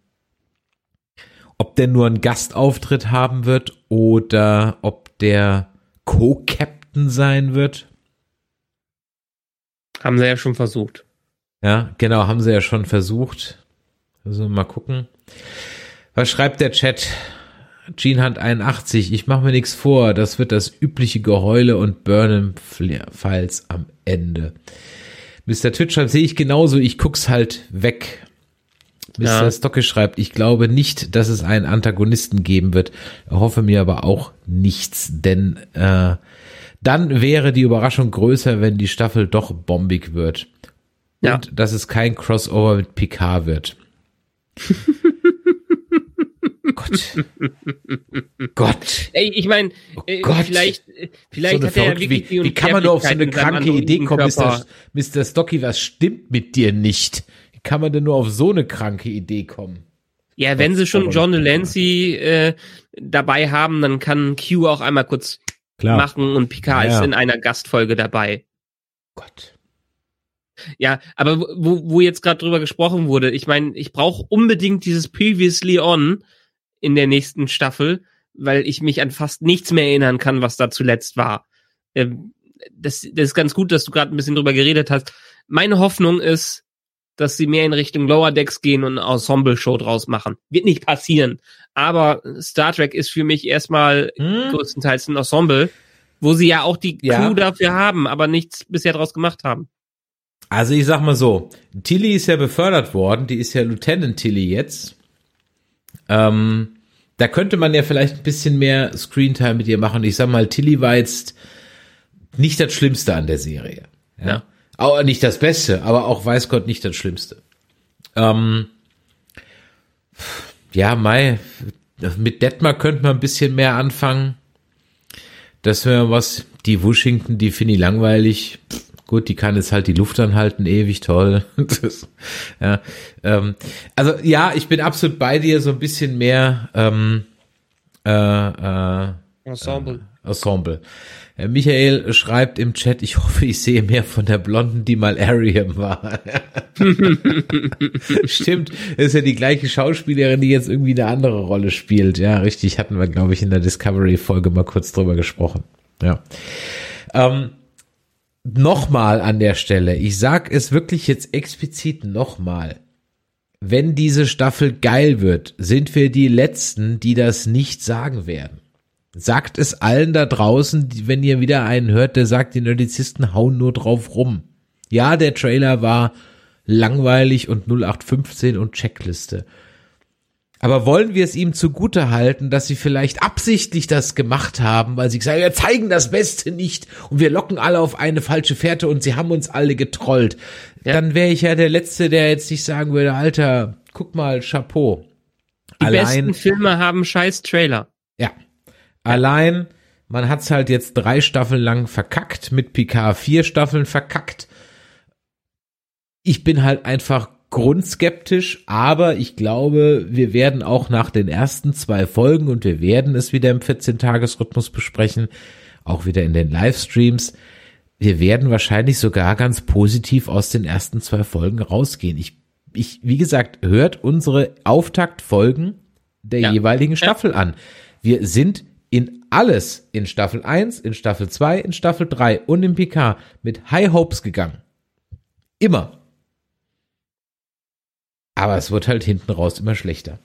ob der nur einen Gastauftritt haben wird oder ob der Co-Captain sein wird. Haben sie ja schon versucht. Ja, genau, haben sie ja schon versucht. Also mal gucken. Was schreibt der Chat? Gene 81, ich mache mir nichts vor, das wird das übliche Geheule und Burnham Files am Ende. Mr. Twitch sehe ich genauso, ich guck's halt weg. Mr. Ja. Stocke schreibt, ich glaube nicht, dass es einen Antagonisten geben wird, hoffe mir aber auch nichts, denn äh, dann wäre die Überraschung größer, wenn die Staffel doch bombig wird. Ja. Und dass es kein Crossover mit Picard wird. Gott. Gott. Ey, ich meine, oh äh, vielleicht, äh, vielleicht so hat er ja wirklich wie, wie kann man nur auf so eine kranke Idee kommen, Mr. Mr. Stocky, was stimmt mit dir nicht? Wie kann man denn nur auf so eine kranke Idee kommen? Ja, wenn sie schon John Delancey äh, dabei haben, dann kann Q auch einmal kurz Klar. machen und Picard ja. ist in einer Gastfolge dabei. Gott. Ja, aber wo, wo jetzt gerade drüber gesprochen wurde, ich meine, ich brauche unbedingt dieses Previously On in der nächsten Staffel, weil ich mich an fast nichts mehr erinnern kann, was da zuletzt war. Ähm, das, das ist ganz gut, dass du gerade ein bisschen drüber geredet hast. Meine Hoffnung ist, dass sie mehr in Richtung Lower Decks gehen und eine Ensemble-Show draus machen. Wird nicht passieren. Aber Star Trek ist für mich erstmal hm? größtenteils ein Ensemble, wo sie ja auch die Crew ja. dafür haben, aber nichts bisher draus gemacht haben. Also ich sag mal so, Tilly ist ja befördert worden, die ist ja Lieutenant Tilly jetzt. Ähm, da könnte man ja vielleicht ein bisschen mehr Screentime mit ihr machen. Ich sag mal, Tilly war jetzt nicht das Schlimmste an der Serie. Ja. ja. Auch nicht das Beste, aber auch weiß Gott nicht das Schlimmste. Ähm, ja, Mai, mit Detmar könnte man ein bisschen mehr anfangen. Das wäre was, die Washington, die finde ich langweilig. Pff, Gut, die kann jetzt halt die Luft anhalten, ewig toll. das, ja, ähm, also ja, ich bin absolut bei dir, so ein bisschen mehr ähm, äh, äh, Ensemble. Äh, Ensemble. Äh, Michael schreibt im Chat, ich hoffe, ich sehe mehr von der Blonden, die mal Ariam war. Stimmt, ist ja die gleiche Schauspielerin, die jetzt irgendwie eine andere Rolle spielt. Ja, richtig, hatten wir, glaube ich, in der Discovery-Folge mal kurz drüber gesprochen. Ja. Ähm, nochmal an der Stelle, ich sag es wirklich jetzt explizit nochmal. Wenn diese Staffel geil wird, sind wir die Letzten, die das nicht sagen werden. Sagt es allen da draußen, wenn ihr wieder einen hört, der sagt, die Nerdizisten hauen nur drauf rum. Ja, der Trailer war langweilig und 0815 und Checkliste. Aber wollen wir es ihm zugute halten, dass sie vielleicht absichtlich das gemacht haben, weil sie gesagt haben, wir zeigen das Beste nicht und wir locken alle auf eine falsche Fährte und sie haben uns alle getrollt. Ja. Dann wäre ich ja der Letzte, der jetzt nicht sagen würde, Alter, guck mal, Chapeau. Die Allein, besten Filme haben scheiß Trailer. Ja. Allein, man hat's halt jetzt drei Staffeln lang verkackt, mit Picard vier Staffeln verkackt. Ich bin halt einfach grundskeptisch, aber ich glaube, wir werden auch nach den ersten zwei Folgen und wir werden es wieder im 14-Tages-Rhythmus besprechen, auch wieder in den Livestreams. Wir werden wahrscheinlich sogar ganz positiv aus den ersten zwei Folgen rausgehen. Ich, ich, wie gesagt, hört unsere Auftaktfolgen der ja. jeweiligen Staffel an. Wir sind in alles in Staffel 1, in Staffel 2, in Staffel 3 und im PK mit High Hopes gegangen. Immer. Aber es wird halt hinten raus immer schlechter.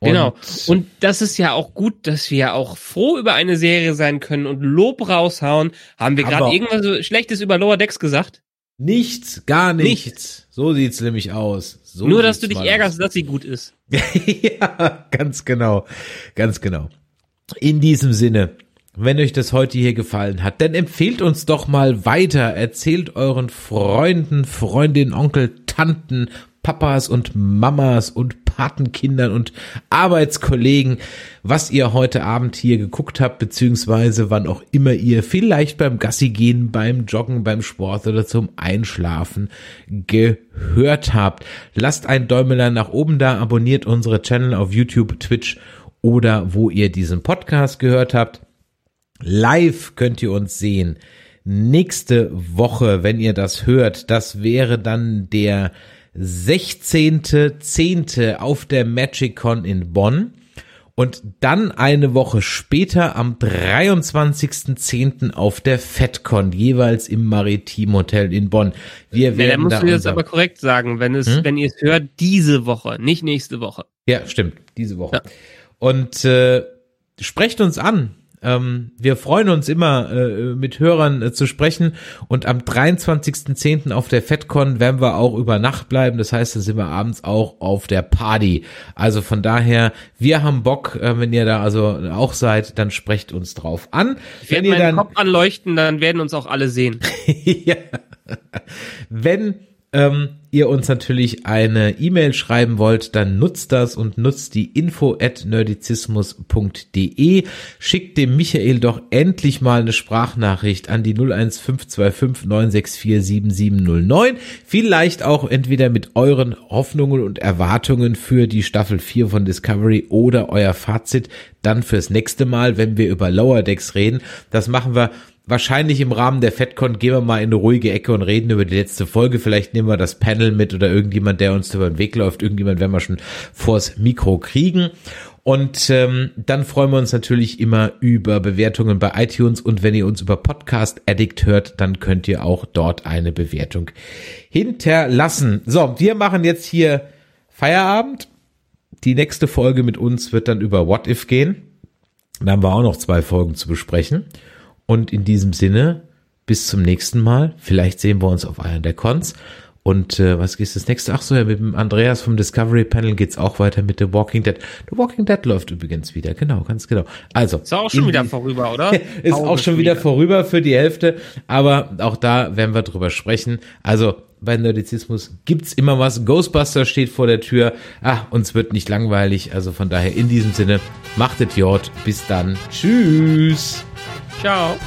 Und genau. Und das ist ja auch gut, dass wir ja auch froh über eine Serie sein können und Lob raushauen. Haben wir gerade irgendwas so Schlechtes über Lower Decks gesagt? Nichts, gar nichts. nichts. So sieht's nämlich aus. So Nur, dass du dich ärgerst, aus. dass sie gut ist. ja, ganz genau. Ganz genau. In diesem Sinne, wenn euch das heute hier gefallen hat, dann empfehlt uns doch mal weiter. Erzählt euren Freunden, Freundinnen, Onkel, Tanten, Papas und Mamas und Patenkindern und Arbeitskollegen, was ihr heute Abend hier geguckt habt, beziehungsweise wann auch immer ihr vielleicht beim Gassi gehen, beim Joggen, beim Sport oder zum Einschlafen gehört habt. Lasst ein Däumelein nach oben da, abonniert unsere Channel auf YouTube, Twitch oder wo ihr diesen Podcast gehört habt. Live könnt ihr uns sehen. Nächste Woche, wenn ihr das hört, das wäre dann der 16.10. auf der MagicCon in Bonn. Und dann eine Woche später am 23.10. auf der FedCon, jeweils im Maritim Hotel in Bonn. Wir werden ja, da musst da du jetzt aber korrekt sagen, wenn es, hm? wenn ihr es hört, diese Woche, nicht nächste Woche. Ja, stimmt, diese Woche. Ja. Und äh, sprecht uns an. Ähm, wir freuen uns immer, äh, mit Hörern äh, zu sprechen. Und am 23.10. auf der FedCon werden wir auch über Nacht bleiben. Das heißt, dann sind wir abends auch auf der Party. Also von daher, wir haben Bock, äh, wenn ihr da also auch seid, dann sprecht uns drauf an. Ich wenn ihr dann Kopf anleuchten, dann werden uns auch alle sehen. ja. Wenn ähm, ihr uns natürlich eine E-Mail schreiben wollt, dann nutzt das und nutzt die info at nerdizismus.de. Schickt dem Michael doch endlich mal eine Sprachnachricht an die 01525 964 7709. Vielleicht auch entweder mit euren Hoffnungen und Erwartungen für die Staffel 4 von Discovery oder euer Fazit dann fürs nächste Mal, wenn wir über Lower Decks reden. Das machen wir wahrscheinlich im Rahmen der FedCon gehen wir mal in eine ruhige Ecke und reden über die letzte Folge. Vielleicht nehmen wir das Panel mit oder irgendjemand, der uns über den Weg läuft. Irgendjemand werden wir schon vors Mikro kriegen. Und ähm, dann freuen wir uns natürlich immer über Bewertungen bei iTunes und wenn ihr uns über Podcast Addict hört, dann könnt ihr auch dort eine Bewertung hinterlassen. So, wir machen jetzt hier Feierabend. Die nächste Folge mit uns wird dann über What If gehen. Da haben wir auch noch zwei Folgen zu besprechen. Und in diesem Sinne, bis zum nächsten Mal. Vielleicht sehen wir uns auf einer der Cons. Und äh, was ist das nächste? Ach so, ja, mit dem Andreas vom Discovery Panel geht's auch weiter mit The Walking Dead. The Walking Dead läuft übrigens wieder, genau, ganz genau. Also. Ist auch schon wieder vorüber, oder? ist auch schon wieder vorüber für die Hälfte, aber auch da werden wir drüber sprechen. Also bei Nerdizismus gibt's immer was. Ghostbuster steht vor der Tür. Ah, uns wird nicht langweilig. Also von daher in diesem Sinne, machtet Jord. Bis dann. Tschüss. Ciao.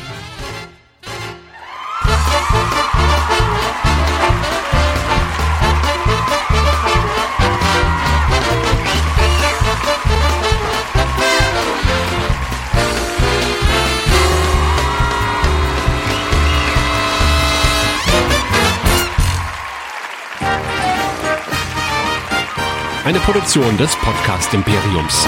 Eine Produktion des Podcast Imperiums.